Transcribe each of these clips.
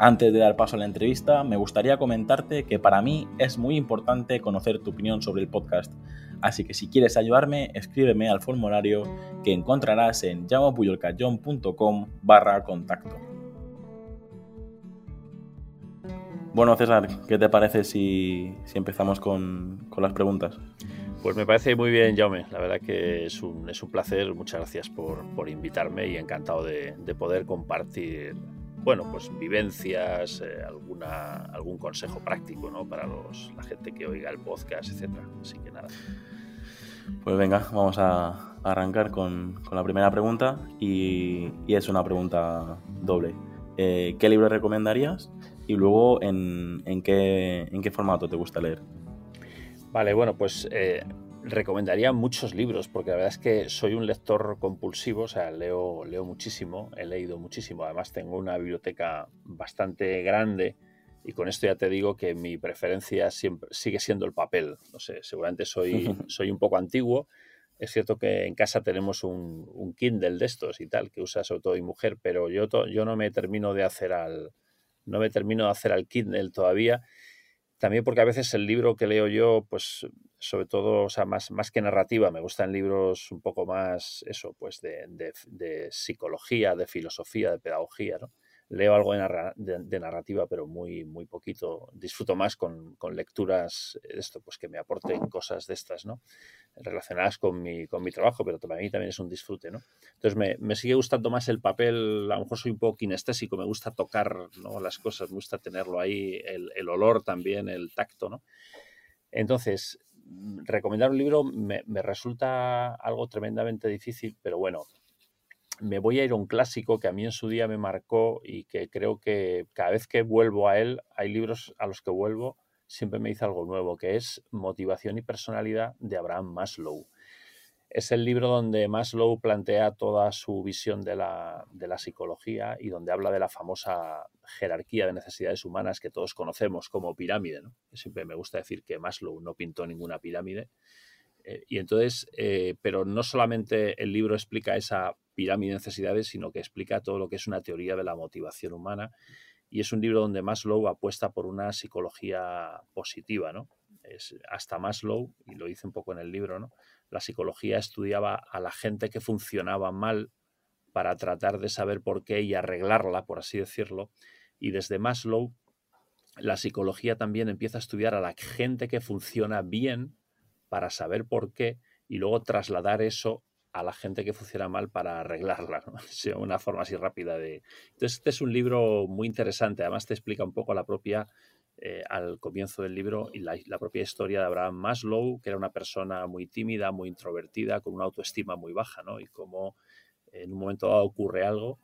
Antes de dar paso a la entrevista, me gustaría comentarte que para mí es muy importante conocer tu opinión sobre el podcast. Así que si quieres ayudarme, escríbeme al formulario que encontrarás en llamopuyolcayón.com barra contacto. Bueno, César, ¿qué te parece si, empezamos con, las preguntas? Pues me parece muy bien, Jaume. La verdad que es un, es un placer. Muchas gracias por, invitarme y encantado de, de poder compartir bueno, pues vivencias, eh, alguna, algún consejo práctico ¿no? para los, la gente que oiga el podcast, etcétera. Así que nada. Pues venga, vamos a arrancar con, la primera pregunta y, es una pregunta doble. Eh, ¿Qué libro recomendarías? Y luego, ¿en, qué, en qué formato te gusta leer? Vale, bueno, pues eh, recomendaría muchos libros, porque la verdad es que soy un lector compulsivo, o sea, leo, leo muchísimo, he leído muchísimo, además tengo una biblioteca bastante grande y con esto ya te digo que mi preferencia siempre sigue siendo el papel. No sé, seguramente soy, soy un poco antiguo. Es cierto que en casa tenemos un, un, Kindle de estos y tal, que usa sobre todo mi mujer, pero yo, yo no me termino de hacer al, no me termino de hacer al Kindle todavía también porque a veces el libro que leo yo, pues sobre todo, o sea, más, más que narrativa, me gustan libros un poco más, eso, pues de, de psicología, de filosofía, de pedagogía, ¿no? Leo algo de, narrativa, pero muy, muy poquito. Disfruto más con, lecturas esto, pues que me aporten cosas de estas, ¿no? Relacionadas con mi, con mi trabajo, pero para mí también es un disfrute, ¿no? Entonces me, sigue gustando más el papel, a lo mejor soy un poco kinestésico, me gusta tocar ¿no? las cosas, me gusta tenerlo ahí, el, el olor también, el tacto, ¿no? Entonces, mm, recomendar un libro me, me resulta algo tremendamente difícil, pero bueno, me voy a ir a un clásico que a mí en su día me marcó y que creo que cada vez que vuelvo a él, hay libros a los que vuelvo, siempre me dice algo nuevo, que es Motivación y Personalidad de Abraham Maslow. Es el libro donde Maslow plantea toda su visión de la, de la psicología y donde habla de la famosa jerarquía de necesidades humanas que todos conocemos como pirámide. Siempre me gusta decir que Maslow no pintó ninguna pirámide, eh, y entonces, eh, pero no solamente el libro explica esa pirámide de necesidades, sino que explica todo lo que es una teoría de la motivación humana. Y es un libro donde Maslow apuesta por una psicología positiva, ¿no? Es, hasta Maslow, y lo dice un poco en el libro, ¿no? La psicología estudiaba a la gente que funcionaba mal para tratar de saber por qué y arreglarla, por así decirlo. Y desde Maslow, la psicología también empieza a estudiar a la gente que funciona bien para saber por qué y luego trasladar eso a la gente que funciona mal para arreglarla, ¿no? una forma así rápida de... Entonces, este es un libro muy interesante, además te explica un poco la propia, eh, al comienzo del libro, y la, propia historia de Abraham Maslow, que era una persona muy tímida, muy introvertida, con una autoestima muy baja, ¿no? Y cómo en un momento dado ocurre algo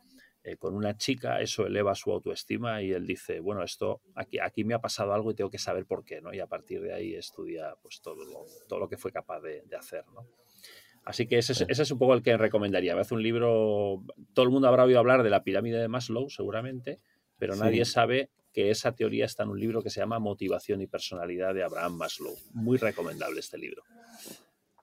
eh, con una chica, eso eleva su autoestima y él dice, bueno, esto aquí, aquí me ha pasado algo y tengo que saber por qué, ¿no? Y a partir de ahí estudia pues todo lo, todo lo que fue capaz de, hacer, ¿no? Así que ese es, ese es, un poco el que recomendaría. Me hace un libro, todo el mundo habrá oído hablar de la pirámide de Maslow, seguramente, pero nadie sabe que esa teoría está en un libro que se llama Motivación y Personalidad de Abraham Maslow. Muy recomendable este libro.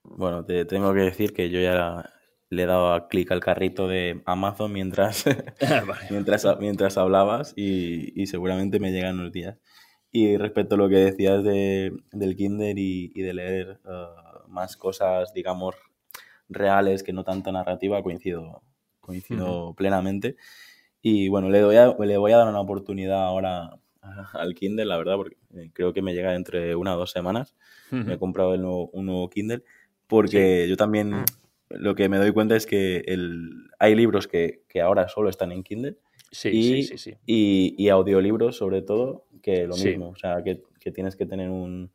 Bueno, te tengo que decir que yo ya le he dado clic al carrito de Amazon mientras, mientras, mientras hablabas y, seguramente me llegan unos días. Y respecto a lo que decías de, del Kinder y, de leer uh, más cosas, digamos, reales que no tanta narrativa, coincido, coincido plenamente. Y bueno, le, doy le voy a dar una oportunidad ahora al Kindle, la verdad, porque eh, creo que me llega entre una o dos semanas. Me he comprado el nuevo, un nuevo Kindle, porque yo también lo que me doy cuenta es que el, hay libros que, ahora solo están en Kindle. Sí, y, sí, sí, Y, audiolibros, sobre todo, que lo mismo. O sea, que, tienes que tener un,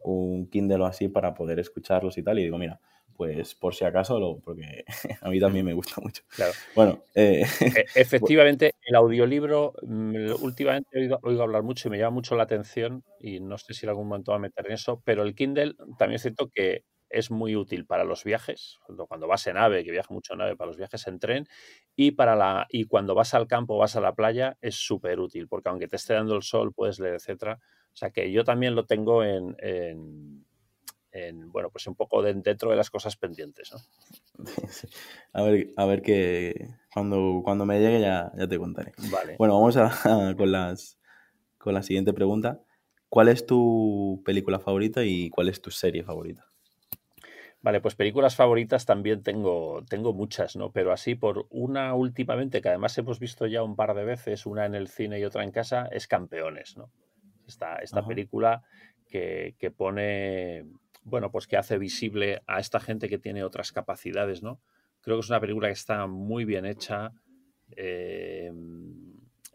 un, Kindle o así para poder escucharlos y tal. Y digo, mira, pues por si acaso, lo, porque a mí también me gusta mucho. Claro. Bueno, eh, e, efectivamente, el audiolibro, mm, últimamente he oído, hablar mucho y me llama mucho la atención, y no sé si en algún momento va a meter en eso, pero el Kindle también es cierto que es muy útil para los viajes, cuando vas en ave, que viaja mucho en ave, para los viajes en tren, y, para la, y cuando vas al campo o vas a la playa, es súper útil, porque aunque te esté dando el sol, puedes leer, etcétera. O sea que yo también lo tengo en bueno, pues un poco dentro de las cosas pendientes, ¿no? A ver, a ver que cuando, cuando me llegue ya, ya te contaré. Vale. Bueno, vamos a, con, las, con la siguiente pregunta. ¿Cuál es tu película favorita y cuál es tu serie favorita? Vale, pues películas favoritas también tengo, tengo muchas, ¿no? Pero así por una últimamente, que además hemos visto ya un par de veces, una en el cine y otra en casa, es Campeones, ¿no? Esta, esta película que, que, pone bueno, pues que hace visible a esta gente que tiene otras capacidades, ¿no? Creo que es una película que está muy bien hecha. Eh,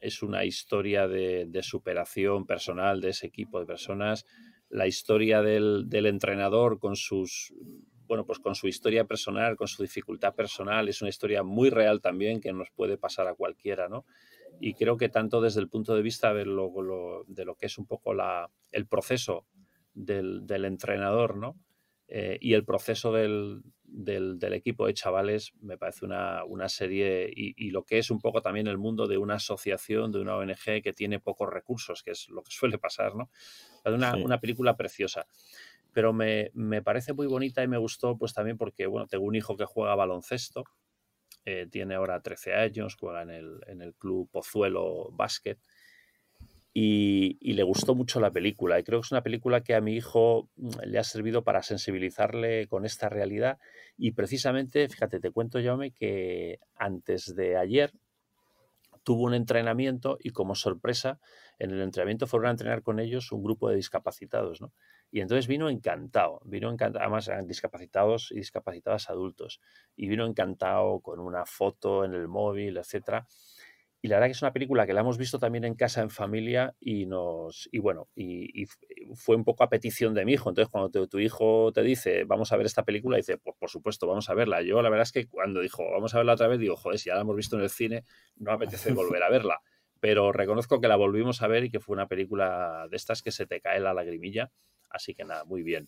es una historia de, superación personal de ese equipo de personas. La historia del, entrenador con sus bueno, pues con su historia personal, con su dificultad personal, es una historia muy real también que nos puede pasar a cualquiera, ¿no? Y creo que tanto desde el punto de vista de lo, de lo que es un poco la, el proceso del, entrenador, ¿no? Eh, y el proceso del, equipo de chavales me parece una, serie y, lo que es un poco también el mundo de una asociación, de una ONG que tiene pocos recursos, que es lo que suele pasar, ¿no? Una, una película preciosa. Pero me, parece muy bonita y me gustó pues también porque, bueno, tengo un hijo que juega baloncesto, eh, tiene ahora 13 años, juega en el, en el club Pozuelo Básquet y, le gustó mucho la película. Y creo que es una película que a mi hijo mm, le ha servido para sensibilizarle con esta realidad. Y precisamente, fíjate, te cuento, Jaume, que antes de ayer tuvo un entrenamiento y como sorpresa, en el entrenamiento fueron a entrenar con ellos un grupo de discapacitados, ¿no? Y entonces vino encantado, vino encantado, además eran discapacitados y discapacitadas adultos, y vino encantado con una foto en el móvil, etcétera. Y la verdad que es una película que la hemos visto también en casa, en familia, y nos. Y bueno, y, fue un poco a petición de mi hijo. Entonces, cuando tu hijo te dice, vamos a ver esta película, dice, pues por supuesto, vamos a verla. Yo la verdad es que cuando dijo, vamos a verla otra vez, digo, joder, si ya la hemos visto en el cine, no apetece volver a verla. Pero reconozco que la volvimos a ver y que fue una película de estas que se te cae la lagrimilla. Así que nada, muy bien.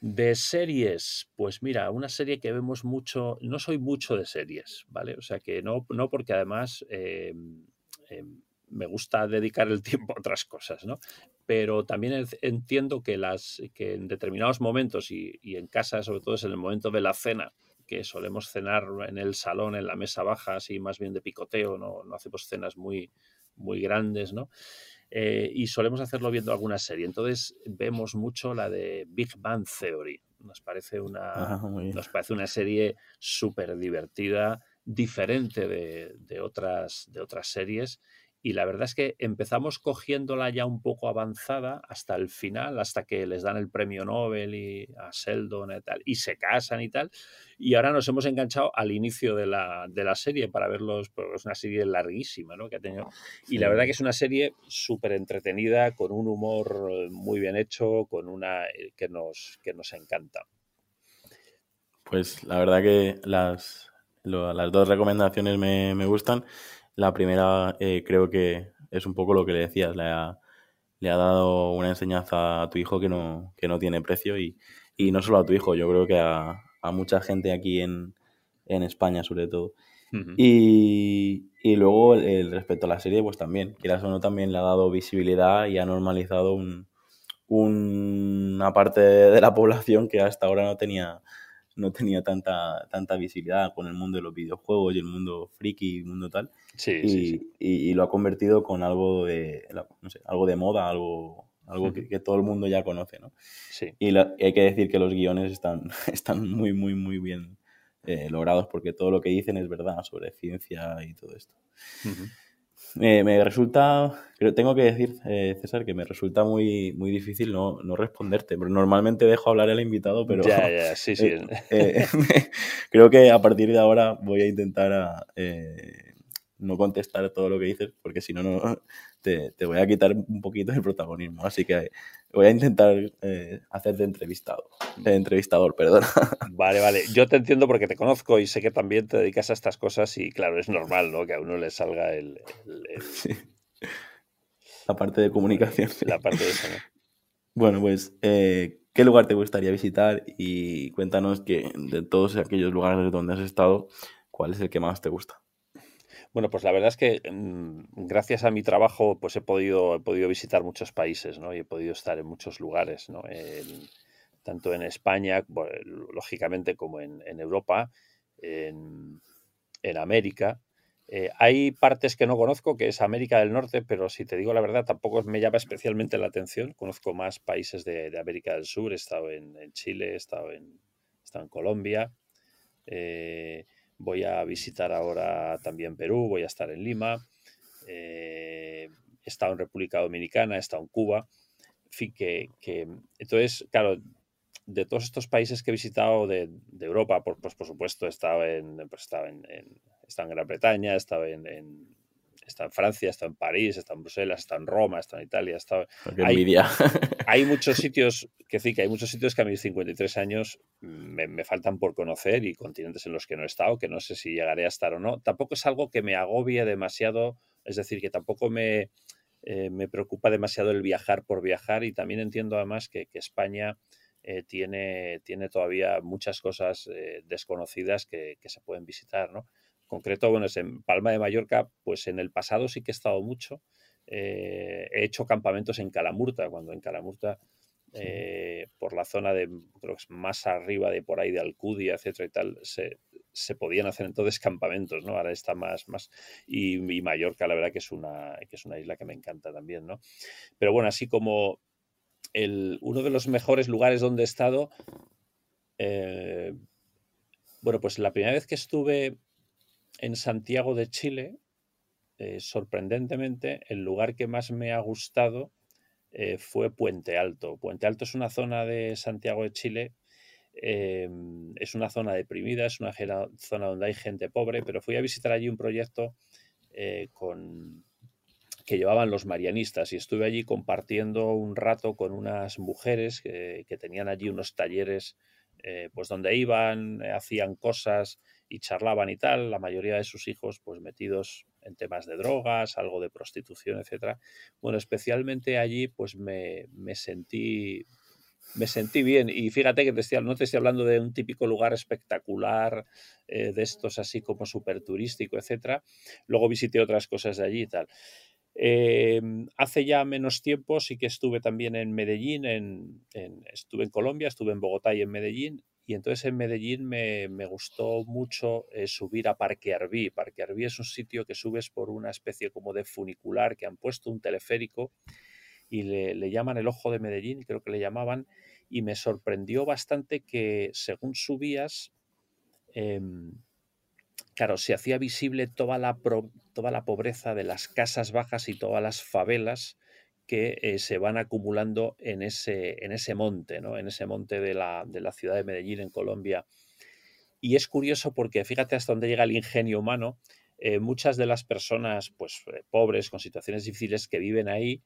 De series, pues mira, una serie que vemos mucho, no soy mucho de series, ¿vale? O sea que no, no porque además em, em, me gusta dedicar el tiempo a otras cosas, ¿no? Pero también entiendo que, las, que en determinados momentos y, en casa, sobre todo es en el momento de la cena, que solemos cenar en el salón, en la mesa baja, así más bien de picoteo, no, no hacemos cenas muy, muy grandes, ¿no? Eh, y solemos hacerlo viendo alguna serie. Entonces vemos mucho la de Big Bang Theory. Nos parece una, ah, nos parece una serie súper divertida, diferente de, de, otras, de otras series y la verdad es que empezamos cogiéndola ya un poco avanzada hasta el final, hasta que les dan el premio Nobel y a Sheldon y tal, y se casan y tal. Y ahora nos hemos enganchado al inicio de la, de la serie para verlos, porque es una serie larguísima, ¿no? Que ha tenido. Y la verdad que es una serie súper entretenida, con un humor muy bien hecho, con una eh, que nos, que nos encanta. Pues la verdad que las, las dos recomendaciones me, me gustan. La primera eh, creo que es un poco lo que le decías, le ha, le ha dado una enseñanza a tu hijo que no, que no tiene precio y, no solo a tu hijo, yo creo que a, mucha gente aquí en, España sobre todo. y, luego el, respecto a la serie, pues también, quieras o no, también le ha dado visibilidad y ha normalizado un, una parte de la población que hasta ahora no tenía no tenía tanta, tanta visibilidad con el mundo de los videojuegos y el mundo friki y el mundo tal. Sí, y, sí, Y, lo ha convertido con algo de, no sé, algo de moda, algo, algo que, todo el mundo ya conoce, ¿no? Sí. Y, hay que decir que los guiones están, están muy, muy, muy bien eh, logrados porque todo lo que dicen es verdad sobre ciencia y todo esto me resulta, creo, tengo que decir, eh, César, que me resulta muy, muy difícil no, no, responderte. Normalmente dejo hablar al invitado, pero ya, ya, sí, sí. Eh, eh, creo que a partir de ahora voy a intentar a, no contestar todo lo que dices, porque si no, no te, te, voy a quitar un poquito el protagonismo. Así que Voy a intentar eh, hacer de entrevistado, de entrevistador, perdón. Vale, vale. Yo te entiendo porque te conozco y sé que también te dedicas a estas cosas y claro, es normal, ¿no? Que a uno le salga el... La parte de comunicación. La parte de eso, ¿no? Bueno, pues, eh, ¿qué lugar te gustaría visitar? Y cuéntanos que de todos aquellos lugares donde has estado, ¿cuál es el que más te gusta? Bueno, pues la verdad es que mm, gracias a mi trabajo pues he podido, he podido visitar muchos países, ¿no? Y he podido estar en muchos lugares, ¿no? tanto en España, lógicamente, como en, Europa, en, América. Eh, hay partes que no conozco, que es América del Norte, pero si te digo la verdad, tampoco me llama especialmente la atención. Conozco más países de, América del Sur, he estado en, Chile, he estado en, en Colombia. Eh, Voy a visitar ahora también Perú, voy a estar en Lima, eh, he estado en República Dominicana, he estado en Cuba. En fin, que, entonces, claro, de todos estos países que he visitado de, Europa, pues por supuesto, he estado en, pues, en, en, Gran Bretaña, he estado en, está en Francia, está en París, está en Bruselas, está en Roma, está en Italia, está... Hay, hay, muchos sitios, que sí, que hay muchos sitios que a mis 53 años me, faltan por conocer y continentes en los que no he estado, que no sé si llegaré a estar o no. Tampoco es algo que me agobie demasiado, es decir, que tampoco me, eh, me preocupa demasiado el viajar por viajar y también entiendo además que, España... Eh, tiene, tiene todavía muchas cosas eh, desconocidas que, que, se pueden visitar, ¿no? Concreto, bueno, es en Palma de Mallorca, pues en el pasado sí que he estado mucho. Eh, he hecho campamentos en Calamurta, cuando en Calamurta, eh, por la zona de, creo que es más arriba de por ahí de Alcudia, etcétera y tal, se, podían hacer entonces campamentos, ¿no? Ahora está más, más, y, Mallorca, la verdad que es una, que es una isla que me encanta también, ¿no? Pero bueno, así como el, uno de los mejores lugares donde he estado, eh, bueno, pues la primera vez que estuve en Santiago de Chile, eh, sorprendentemente, el lugar que más me ha gustado eh, fue Puente Alto. Puente Alto es una zona de Santiago de Chile, em, es una zona deprimida, es una zona donde hay gente pobre, pero fui a visitar allí un proyecto eh, con, que llevaban los marianistas y estuve allí compartiendo un rato con unas mujeres que, que tenían allí unos talleres, pues donde iban, hacían cosas y charlaban y tal, la mayoría de sus hijos pues metidos en temas de drogas, algo de prostitución, etcétera. Bueno, especialmente allí pues me, sentí me sentí bien y fíjate que te no te estoy hablando de un típico lugar espectacular eh, de estos así como súper turístico, etcétera. Luego visité otras cosas de allí y tal. Em, hace ya menos tiempo sí que estuve también en Medellín, en, estuve en Colombia, estuve en Bogotá y en Medellín y entonces en Medellín me, gustó mucho eh, subir a Parque Arbí. Parque Arbí es un sitio que subes por una especie como de funicular que han puesto un teleférico y le, llaman el Ojo de Medellín, creo que le llamaban, y me sorprendió bastante que según subías, em, claro, se hacía visible toda la, toda la pobreza de las casas bajas y todas las favelas que eh, se van acumulando en ese, en ese monte, ¿no? en ese monte de la, ciudad de Medellín, en Colombia. Y es curioso porque fíjate hasta dónde llega el ingenio humano. Eh, muchas de las personas pues, eh, pobres, con situaciones difíciles que viven ahí,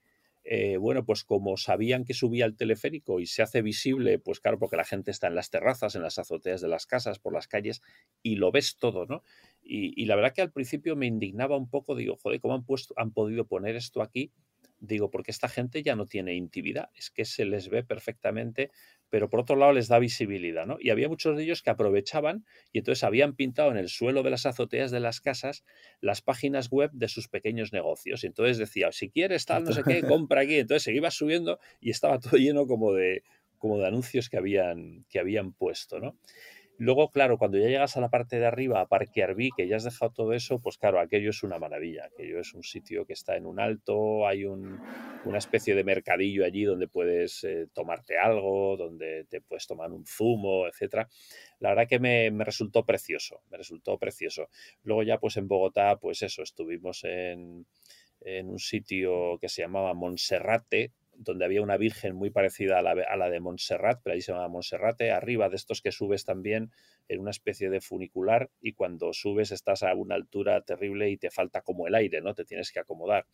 bueno, pues como sabían que subía el teleférico y se hace visible, pues claro, porque la gente está en las terrazas, en las azoteas de las casas, por las calles, y lo ves todo, ¿no? Y, y la verdad que al principio me indignaba un poco, digo, joder, ¿cómo han, puesto, han podido poner esto aquí? Digo, porque esta gente ya no tiene intimidad, es que se les ve perfectamente, pero por otro lado les da visibilidad, ¿no? Y había muchos de ellos que aprovechaban y entonces habían pintado en el suelo de las azoteas de las casas las páginas web de sus pequeños negocios. Y entonces decía, si quieres tal, no sé qué, compra aquí. Entonces se iba subiendo y estaba todo lleno como de, como de anuncios que habían, que habían puesto, ¿no? Luego, claro, cuando ya llegas a la parte de arriba, a Parque Arbí, que ya has dejado todo eso, pues claro, aquello es una maravilla. Aquello es un sitio que está en un alto, hay una especie de mercadillo allí donde puedes eh, tomarte algo, donde te puedes tomar un zumo, etcétera. La verdad que me, me, resultó precioso, me resultó precioso. Luego ya pues en Bogotá, pues eso, estuvimos en, en un sitio que se llamaba Monserrate, donde había una virgen muy parecida a la, de Montserrat, pero ahí se llama Monserrate, arriba de estos que subes también en una especie de funicular y cuando subes estás a una altura terrible y te falta como el aire, ¿no? Te tienes que acomodar.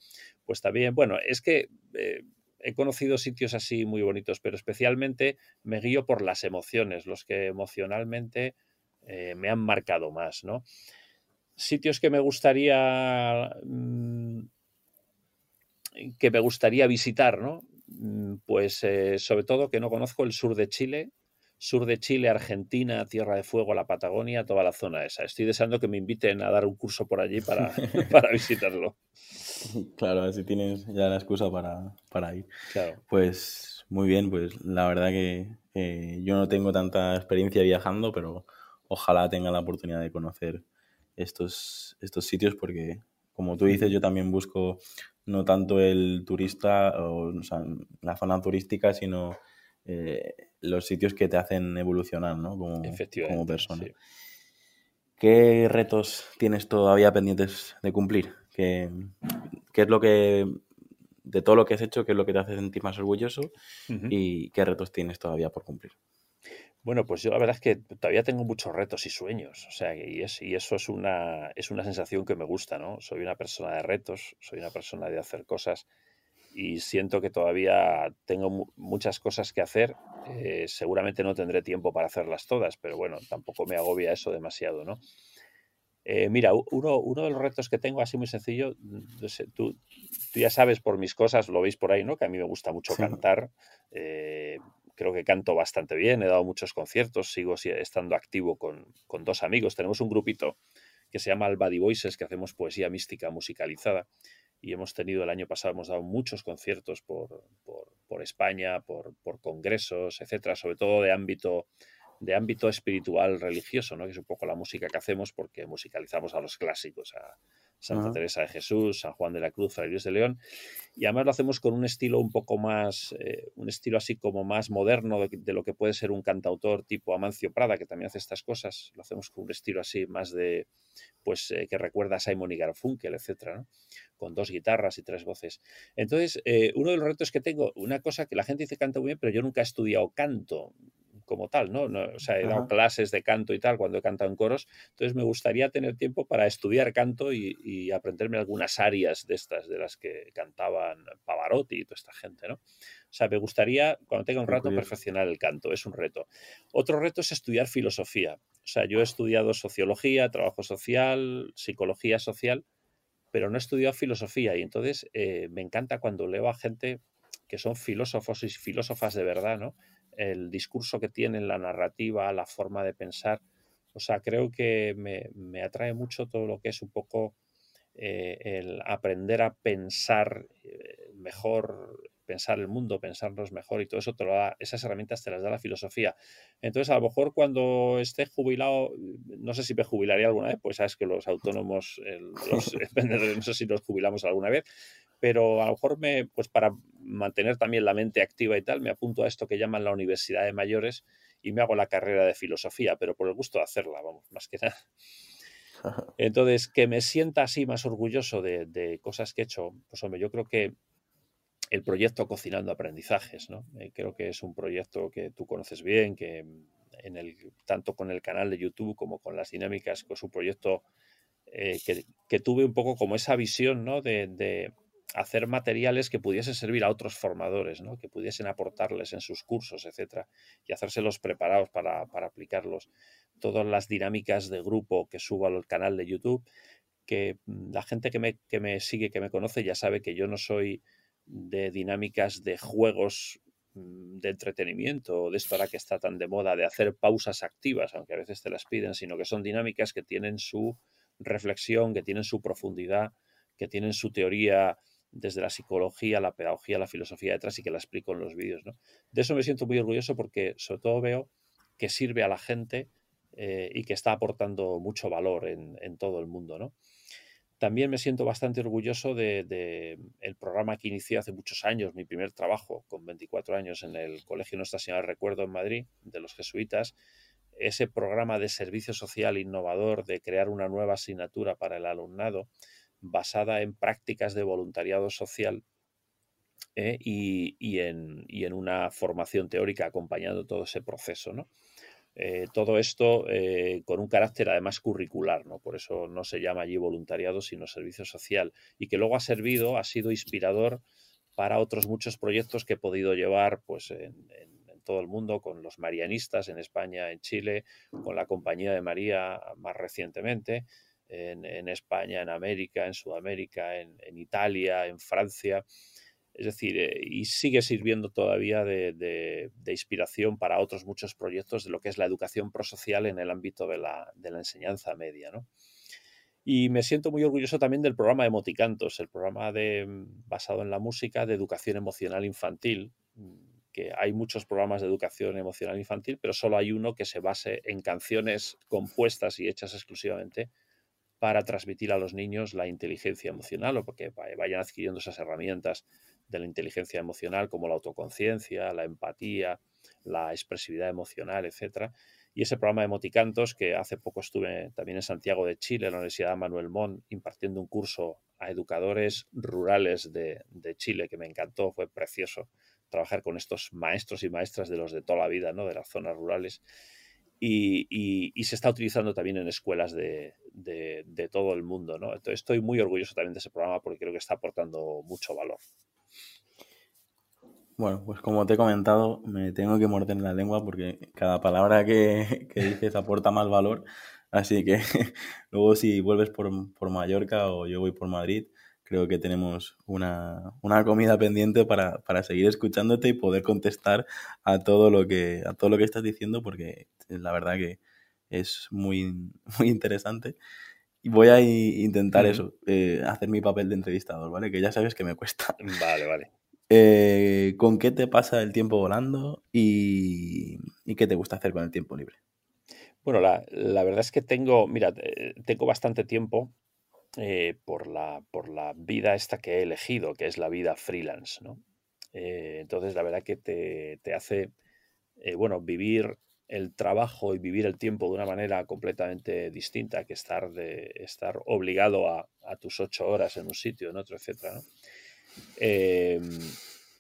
Pues también, bueno, es que... Eh, he conocido sitios así muy bonitos, pero especialmente me guío por las emociones, los que emocionalmente eh, me han marcado más, ¿no? Sitios que me gustaría mm, que me gustaría visitar, ¿no? Mm, pues eh, sobre todo que no conozco el sur de Chile, sur de Chile, Argentina, Tierra de Fuego, la Patagonia, toda la zona esa. Estoy deseando que me inviten a dar un curso por allí para, para visitarlo. Claro, así tienes ya la excusa para, ir. Claro. Pues muy bien, pues la verdad que yo no tengo tanta experiencia viajando, pero ojalá tenga la oportunidad de conocer estos, estos sitios porque, como tú dices, yo también busco no tanto el turista, o, la zona turística, sino eh, los sitios que te hacen evolucionar ¿no? como, como persona. ¿Qué retos tienes todavía pendientes de cumplir? ¿Qué, es lo que, de todo lo que has hecho, qué es lo que te hace sentir más orgulloso y qué retos tienes todavía por cumplir? Bueno, pues yo la verdad es que todavía tengo muchos retos y sueños, o sea, y, es, y eso es una, es una sensación que me gusta, ¿no? Soy una persona de retos, soy una persona de hacer cosas y siento que todavía tengo muchas cosas que hacer. Eh, seguramente no tendré tiempo para hacerlas todas, pero bueno, tampoco me agobia eso demasiado, ¿no? Eh, mira, uno, uno, de los retos que tengo, así muy sencillo, tú, tú, ya sabes por mis cosas, lo veis por ahí, ¿no? Que a mí me gusta mucho cantar. Eh, creo que canto bastante bien, he dado muchos conciertos, sigo estando activo con, con dos amigos. Tenemos un grupito que se llama Albady Voices, que hacemos poesía mística musicalizada. Y hemos tenido el año pasado, hemos dado muchos conciertos por, por, por España, por, por, congresos, etcétera, sobre todo de ámbito, de ámbito espiritual religioso, ¿no? que es un poco la música que hacemos porque musicalizamos a los clásicos, a, Santa Teresa de Jesús, San Juan de la Cruz, Fray Luis de León, y además lo hacemos con un estilo un poco más, eh, un estilo así como más moderno de, lo que puede ser un cantautor tipo Amancio Prada, que también hace estas cosas, lo hacemos con un estilo así más de, pues, eh, que recuerda a Simon y Garfunkel, etcétera, con dos guitarras y tres voces. Entonces, eh, uno de los retos que tengo, una cosa que la gente dice canta muy bien, pero yo nunca he estudiado canto como tal, ¿no? o sea, he dado clases de canto y tal cuando he cantado en coros, entonces me gustaría tener tiempo para estudiar canto y, aprenderme algunas áreas de estas, de las que cantaban Pavarotti y toda esta gente, ¿no? O sea, me gustaría, cuando tenga un rato, perfeccionar el canto, es un reto. Otro reto es estudiar filosofía. O sea, yo he estudiado sociología, trabajo social, psicología social, pero no he estudiado filosofía y entonces eh, me encanta cuando leo a gente que son filósofos y filósofas de verdad, ¿no? El discurso que tienen, la narrativa, la forma de pensar. O sea, creo que me, atrae mucho todo lo que es un poco eh, el aprender a pensar eh, mejor, pensar el mundo, pensarnos mejor y todo eso te lo da, esas herramientas te las da la filosofía. Entonces, a lo mejor cuando esté jubilado, no sé si me jubilaría alguna vez, pues sabes que los autónomos, los vendedores, no sé si nos jubilamos alguna vez, pero a lo mejor me, pues para mantener también la mente activa y tal, me apunto a esto que llaman la Universidad de Mayores y me hago la carrera de filosofía, pero por el gusto de hacerla, vamos, más que nada. Entonces, que me sienta así más orgulloso de, cosas que he hecho, pues hombre, yo creo que el proyecto Cocinando Aprendizajes, ¿no? Eh, creo que es un proyecto que tú conoces bien, que en el, tanto con el canal de YouTube como con las dinámicas, pues un proyecto eh, que, tuve un poco como esa visión, ¿no? de hacer materiales que pudiesen servir a otros formadores, ¿no? que pudiesen aportarles en sus cursos, etcétera, y hacérselos preparados para, aplicarlos. Todas las dinámicas de grupo que subo al canal de YouTube, que mm, la gente que me, que me sigue, que me conoce, ya sabe que yo no soy de dinámicas de juegos mm, de entretenimiento, de esto ahora que está tan de moda, de hacer pausas activas, aunque a veces te las piden, sino que son dinámicas que tienen su reflexión, que tienen su profundidad, que tienen su teoría desde la psicología, la pedagogía, la filosofía detrás y que la explico en los vídeos. De eso me siento muy orgulloso porque sobre todo veo que sirve a la gente eh, y que está aportando mucho valor en, todo el mundo. También me siento bastante orgulloso del de, el programa que inicié hace muchos años, mi primer trabajo con 24 años en el Colegio Nuestra Señora de Recuerdo en Madrid, de los jesuitas, ese programa de servicio social innovador de crear una nueva asignatura para el alumnado basada en prácticas de voluntariado social eh, y, en, una formación teórica acompañando todo ese proceso. ¿no? Eh, todo esto eh, con un carácter además curricular, ¿no? por eso no se llama allí voluntariado, sino servicio social, y que luego ha servido, ha sido inspirador para otros muchos proyectos que he podido llevar pues, en, todo el mundo, con los marianistas en España, en Chile, con la Compañía de María más recientemente, en, España, en América, en Sudamérica, en, Italia, en Francia. Es decir, eh, y sigue sirviendo todavía de, inspiración para otros muchos proyectos de lo que es la educación prosocial en el ámbito de la, de la enseñanza media. ¿no? Y me siento muy orgulloso también del programa de Moticantos, el programa de, mm, basado en la música de educación emocional infantil, mm, que hay muchos programas de educación emocional infantil, pero solo hay uno que se base en canciones compuestas y hechas exclusivamente para transmitir a los niños la inteligencia emocional o porque vayan adquiriendo esas herramientas de la inteligencia emocional como la autoconciencia, la empatía, la expresividad emocional, etcétera y ese programa de Moticantos, que hace poco estuve también en Santiago de Chile, en la Universidad Manuel Montt, impartiendo un curso a educadores rurales de, Chile, que me encantó, fue precioso trabajar con estos maestros y maestras de los de toda la vida, ¿no? de las zonas rurales. Y, se está utilizando también en escuelas de, todo el mundo. ¿no? Estoy muy orgulloso también de ese programa porque creo que está aportando mucho valor. Bueno, pues como te he comentado, me tengo que morder la lengua porque cada palabra que, dices aporta más valor. Así que luego si vuelves por, Mallorca o yo voy por Madrid, creo que tenemos una, comida pendiente para, seguir escuchándote y poder contestar a todo lo que, a todo lo que estás diciendo porque la verdad que es muy, muy interesante. Y voy a intentar eso, eh, hacer mi papel de entrevistador, ¿vale? Que ya sabes que me cuesta. Vale, vale. Eh, ¿Con qué te pasa el tiempo volando y, qué te gusta hacer con el tiempo libre? Bueno, la, verdad es que tengo, mira, eh, tengo bastante tiempo eh, por, la, por la vida esta que he elegido, que es la vida freelance, ¿no? entonces, la verdad que te, hace, bueno, vivir el trabajo y vivir el tiempo de una manera completamente distinta que estar, de, estar obligado a, tus ocho horas en un sitio, en otro, ¿no? Em,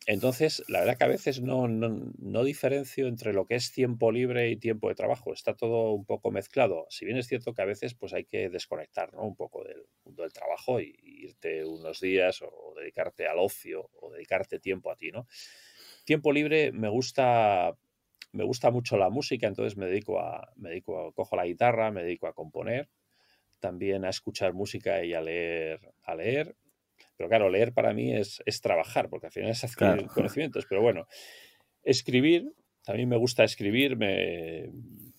entonces, la verdad que a veces no, no, diferencio entre lo que es tiempo libre y tiempo de trabajo. Está todo un poco mezclado. Si bien es cierto que a veces pues, hay que desconectar un poco del mundo del trabajo y, irte unos días o, dedicarte al ocio o dedicarte tiempo a ti. ¿no? Tiempo libre me gusta, me gusta mucho la música, entonces me dedico a, me dedico a, cojo la guitarra, me dedico a componer, también a escuchar música y a leer, a leer pero claro, leer para mí es, trabajar, porque al final es adquirir conocimientos. Pero bueno, escribir, también me gusta escribir, me,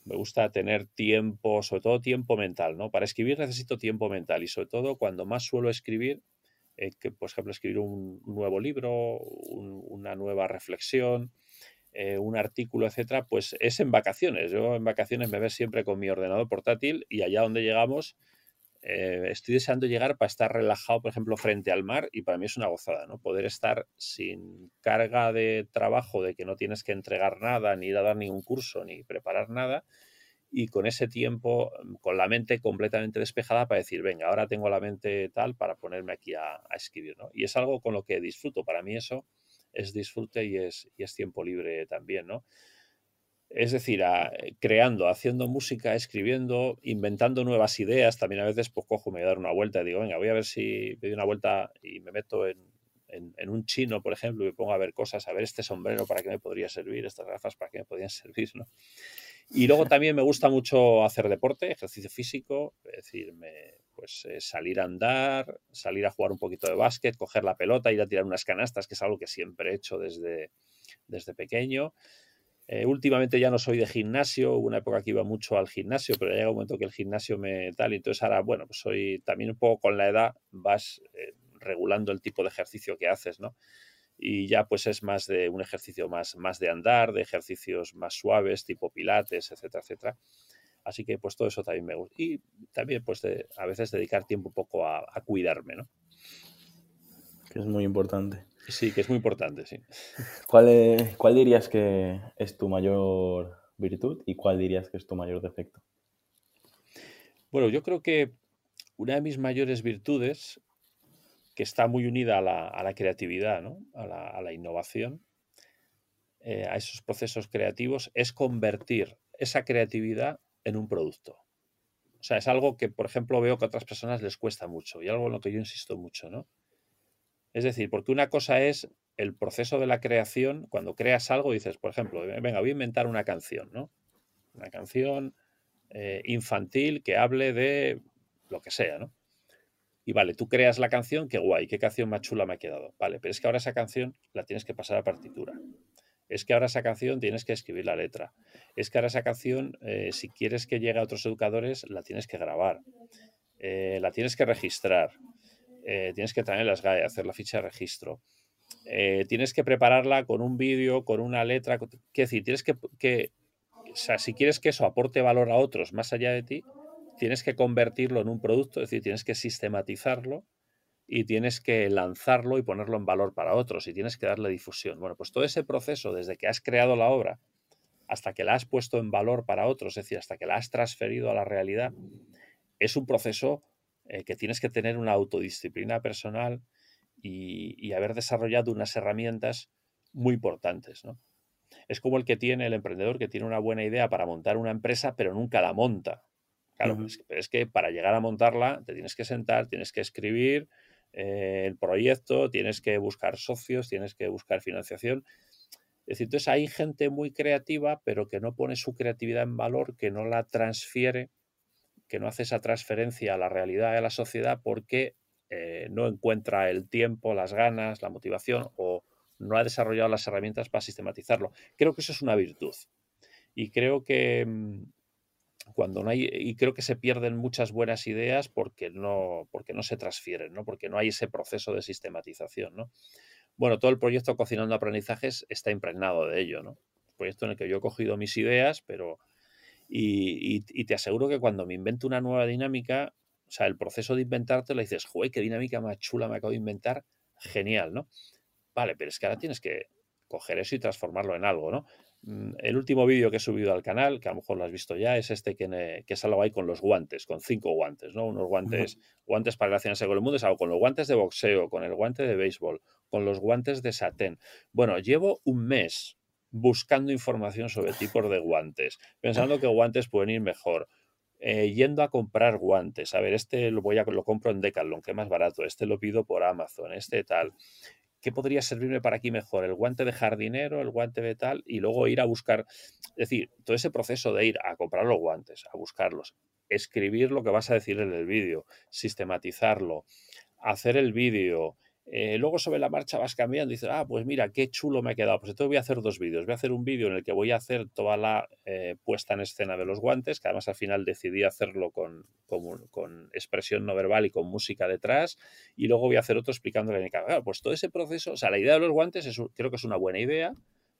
gusta tener tiempo, sobre todo tiempo mental, ¿no? Para escribir necesito tiempo mental y sobre todo cuando más suelo escribir, eh, que por ejemplo escribir un nuevo libro, una nueva reflexión, eh, un artículo, etcétera, pues es en vacaciones. Yo en vacaciones me veo siempre con mi ordenador portátil y allá donde llegamos eh, estoy deseando llegar para estar relajado, por ejemplo, frente al mar y para mí es una gozada, ¿no? Poder estar sin carga de trabajo, de que no tienes que entregar nada, ni ir a dar ningún curso, ni preparar nada y con ese tiempo, mm, con la mente completamente despejada para decir, venga, ahora tengo la mente tal para ponerme aquí a, a escribir, ¿no? Y es algo con lo que disfruto. Para mí eso es disfrute y es, y es tiempo libre también, ¿no? Es decir, creando, haciendo música, escribiendo, inventando nuevas ideas. También a veces pues cojo, me voy a dar una vuelta y digo, venga, voy a ver si me doy una vuelta y me meto en, un chino, por ejemplo, y pongo a ver cosas, a ver este sombrero para qué me podría servir, estas gafas para qué me podrían servir, ¿no? Y luego también me gusta mucho hacer deporte, ejercicio físico, es decir, pues eh, salir a andar, salir a jugar un poquito de básquet, coger la pelota, ir a tirar unas canastas, que es algo que siempre he hecho desde, desde pequeño. Eh, últimamente ya no soy de gimnasio, hubo una época que iba mucho al gimnasio, pero llega un momento que el gimnasio me tal, y entonces ahora, bueno, pues soy también un poco con la edad, vas eh, regulando el tipo de ejercicio que haces, ¿no? Y ya pues es más de un ejercicio más, más de andar, de ejercicios más suaves, tipo pilates, etcétera, etcétera. Así que pues todo eso también me gusta. Y también pues a veces dedicar tiempo un poco a, a cuidarme, ¿no? Que es muy importante. Sí, que es muy importante, sí. ¿Cuál, ¿Cuál dirías que es tu mayor virtud y cuál dirías que es tu mayor defecto? Bueno, yo creo que una de mis mayores virtudes, que está muy unida a la, creatividad, ¿no? a, la, innovación, eh, a esos procesos creativos, es convertir esa creatividad en un producto. O sea, es algo que, por ejemplo, veo que a otras personas les cuesta mucho y algo en lo que yo insisto mucho, ¿no? Es decir, porque una cosa es el proceso de la creación, cuando creas algo, dices, por ejemplo, venga, voy a inventar una canción, ¿no? Una canción eh, infantil que hable de lo que sea, ¿no? Y vale, tú creas la canción, qué guay, qué canción más chula me ha quedado. Vale, pero es que ahora esa canción la tienes que pasar a partitura. Es que ahora esa canción tienes que escribir la letra. Es que ahora esa canción, eh, si quieres que llegue a otros educadores, la tienes que grabar. Eh, la tienes que registrar. Eh, tienes que traer las GAE, hacer la ficha de registro. tienes que prepararla con un vídeo, con una letra. ¿Qué decir? Tienes que, que, o sea, si quieres que eso aporte valor a otros más allá de ti, tienes que convertirlo en un producto, es decir, tienes que sistematizarlo y tienes que lanzarlo y ponerlo en valor para otros y tienes que darle difusión. Bueno, pues todo ese proceso, desde que has creado la obra hasta que la has puesto en valor para otros, es decir, hasta que la has transferido a la realidad, es un proceso eh, que tienes que tener una autodisciplina personal y, y, haber desarrollado unas herramientas muy importantes. ¿no? Es como el que tiene el emprendedor que tiene una buena idea para montar una empresa, pero nunca la monta. Claro, es, que, para llegar a montarla te tienes que sentar, tienes que escribir eh, el proyecto, tienes que buscar socios, tienes que buscar financiación. Es decir, entonces hay gente muy creativa, pero que no pone su creatividad en valor, que no la transfiere, que no hace esa transferencia a la realidad y a la sociedad porque eh, no encuentra el tiempo, las ganas, la motivación o no ha desarrollado las herramientas para sistematizarlo. Creo que eso es una virtud. Y creo que, mm, cuando no hay, y creo que se pierden muchas buenas ideas porque no, porque no se transfieren, ¿no? porque no hay ese proceso de sistematización. ¿no? Bueno, todo el proyecto Cocinando Aprendizajes está impregnado de ello. ¿no? proyecto en el que yo he cogido mis ideas, pero... Y, te aseguro que cuando me invento una nueva dinámica, o sea, el proceso de inventarte le dices, joder, qué dinámica más chula me acabo de inventar, genial, ¿no? Vale, pero es que ahora tienes que coger eso y transformarlo en algo, ¿no? Mm, el último vídeo que he subido al canal, que a lo mejor lo has visto ya, es este que, que salgo ahí con los guantes, con cinco guantes, ¿no? Unos guantes, guantes para relacionarse con el mundo, es algo con los guantes de boxeo, con el guante de béisbol, con los guantes de satén. Bueno, llevo un mes buscando información sobre tipos de guantes, pensando que guantes pueden ir mejor. Eh, yendo a comprar guantes. A ver, este lo voy a lo compro en Decathlon, que es más barato. Este lo pido por Amazon, este tal. ¿Qué podría servirme para aquí mejor? ¿El guante de jardinero, el guante de tal? Y luego ir a buscar, es decir, todo ese proceso de ir a comprar los guantes, a buscarlos, escribir lo que vas a decir en el vídeo, sistematizarlo, hacer el vídeo, eh, luego sobre la marcha vas cambiando y dices, ah, pues mira, qué chulo me ha quedado. Pues entonces voy a hacer dos vídeos. Voy a hacer un vídeo en el que voy a hacer toda la eh, puesta en escena de los guantes, que además al final decidí hacerlo con, con, expresión no verbal y con música detrás. Y luego voy a hacer otro explicando la Claro, pues todo ese proceso, o sea, la idea de los guantes es, creo que es una buena idea.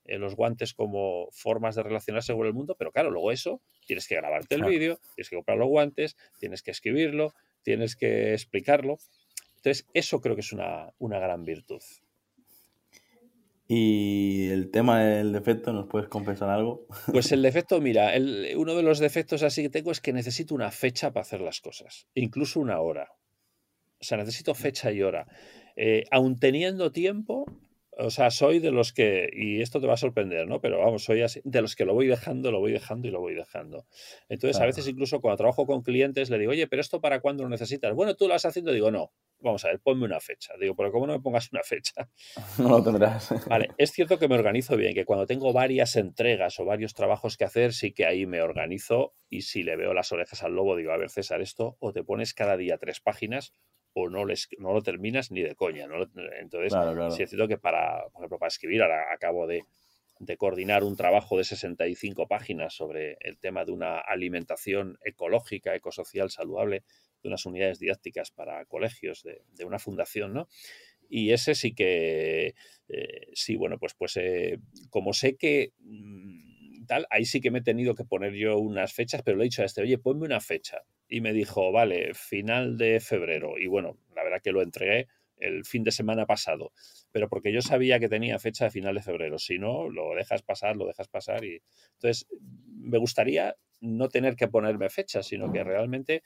Eh, los guantes como formas de relacionarse con el mundo, pero claro, luego eso tienes que grabarte el vídeo, tienes que comprar los guantes, tienes que escribirlo, tienes que explicarlo. Entonces, eso creo que es una, gran virtud. ¿Y el tema del defecto, nos puedes confesar algo? Pues el defecto, mira, uno de los defectos así que tengo es que necesito una fecha para hacer las cosas, incluso una hora. O sea, necesito fecha y hora. Eh, aun teniendo tiempo, o sea, soy de los que, y esto te va a sorprender, ¿no? Pero vamos, soy así, de los que lo voy dejando, lo voy dejando y lo voy dejando. Entonces, a veces incluso cuando trabajo con clientes, le digo, oye, pero esto para cuándo lo necesitas? Bueno, tú lo vas haciendo, digo, no, vamos a ver, ponme una fecha. Digo, pero ¿cómo no me pongas una fecha? No lo tendrás. Vale, es cierto que me organizo bien, que cuando tengo varias entregas o varios trabajos que hacer, sí que ahí me organizo y si le veo las orejas al lobo, digo, a ver, César, esto o te pones cada día tres páginas o no, les, no lo terminas ni de coña. Entonces, sí es cierto que para, por ejemplo, para escribir, ahora acabo de, coordinar un trabajo de 65 páginas sobre el tema de una alimentación ecológica, ecosocial, saludable, de unas unidades didácticas para colegios de, una fundación, ¿no? Y ese sí que, eh, sí, bueno, pues, pues eh, como sé que mm, tal, ahí sí que me he tenido que poner yo unas fechas, pero le he dicho a este, oye, ponme una fecha y me dijo, vale, final de febrero. Y bueno, la verdad que lo entregué el fin de semana pasado, pero porque yo sabía que tenía fecha de final de febrero. Si no, lo dejas pasar, lo dejas pasar. Y entonces, me gustaría no tener que ponerme fecha, sino que realmente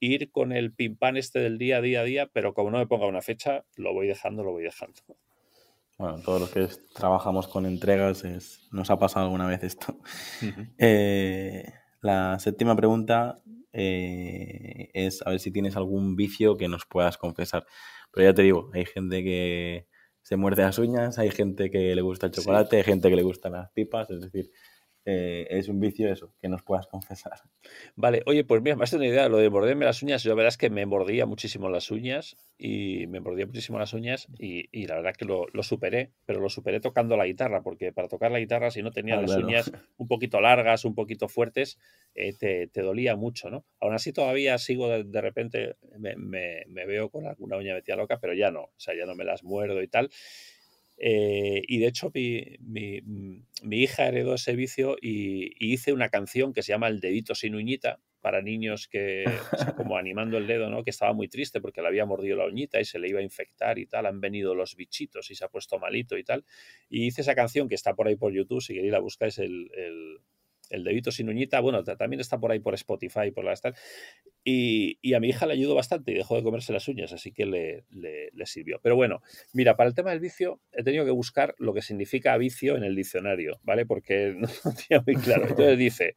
ir con el pimpán este del día día a día, pero como no me ponga una fecha, lo voy dejando, lo voy dejando. Bueno, todos los que trabajamos con entregas nos ha pasado alguna vez esto. Eh, la séptima pregunta eh, es a ver si tienes algún vicio que nos puedas confesar. Pero ya te digo, hay gente que se muerde las uñas, hay gente que le gusta el chocolate, hay gente que le gustan las pipas, es decir, eh, es un vicio eso, que nos puedas confesar. Vale, oye, pues mira, me has una idea, lo de morderme las uñas, yo la verdad es que me mordía muchísimo las uñas y me mordía muchísimo las uñas y, la verdad que lo, superé, pero lo superé tocando la guitarra, porque para tocar la guitarra si no tenía ah, las uñas un poquito largas, un poquito fuertes, eh, te, dolía mucho, ¿no? Aún así todavía sigo de, repente, me, me, veo con alguna uña metida loca, pero ya no, o sea, ya no me las muerdo y tal. Eh, y de hecho mi, mi, hija heredó ese vicio y, hice una canción que se llama El dedito sin uñita para niños que, como animando el dedo, ¿no? Que estaba muy triste porque le había mordido la uñita y se le iba a infectar y tal, han venido los bichitos y se ha puesto malito y tal. Y hice esa canción que está por ahí por YouTube, si queréis la buscáis, el, el el dedito sin uñita, bueno, también está por ahí por Spotify, por la tal. Y, a mi hija le ayudó bastante y dejó de comerse las uñas, así que le, le, sirvió. Pero bueno, mira, para el tema del vicio he tenido que buscar lo que significa vicio en el diccionario, ¿vale? Porque no tenía muy claro. Entonces dice,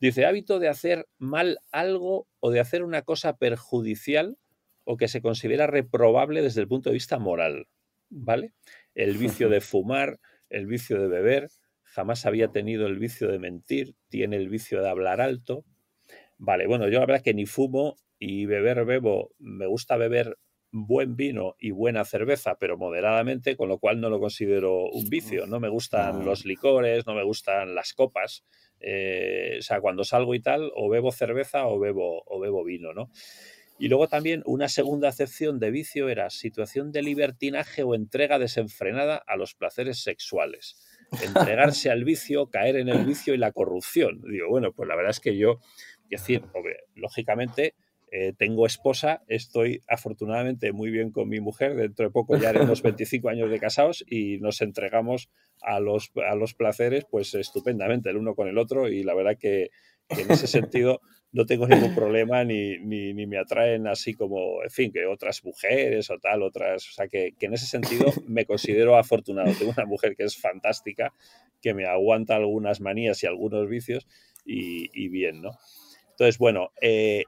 dice, hábito de hacer mal algo o de hacer una cosa perjudicial o que se considera reprobable desde el punto de vista moral, ¿vale? El vicio de fumar, el vicio de beber, jamás había tenido el vicio de mentir, tiene el vicio de hablar alto. Vale, bueno, yo la verdad es que ni fumo y beber bebo, me gusta beber buen vino y buena cerveza, pero moderadamente, con lo cual no lo considero un vicio. No me gustan los licores, no me gustan las copas. Eh, o sea, cuando salgo y tal, o bebo cerveza o bebo, o bebo vino, ¿no? Y luego también una segunda acepción de vicio era situación de libertinaje o entrega desenfrenada a los placeres sexuales entregarse al vicio, caer en el vicio y la corrupción. Digo, bueno, pues la verdad es que yo, es decir, lógicamente eh, tengo esposa, estoy afortunadamente muy bien con mi mujer, dentro de poco ya haremos 25 años de casados y nos entregamos a los, a los placeres pues estupendamente el uno con el otro y la verdad que en ese sentido no tengo ningún problema ni, ni, me atraen así como, en fin, que otras mujeres o tal, otras, o sea, que, que, en ese sentido me considero afortunado. Tengo una mujer que es fantástica, que me aguanta algunas manías y algunos vicios y, y bien, ¿no? Entonces, bueno, eh,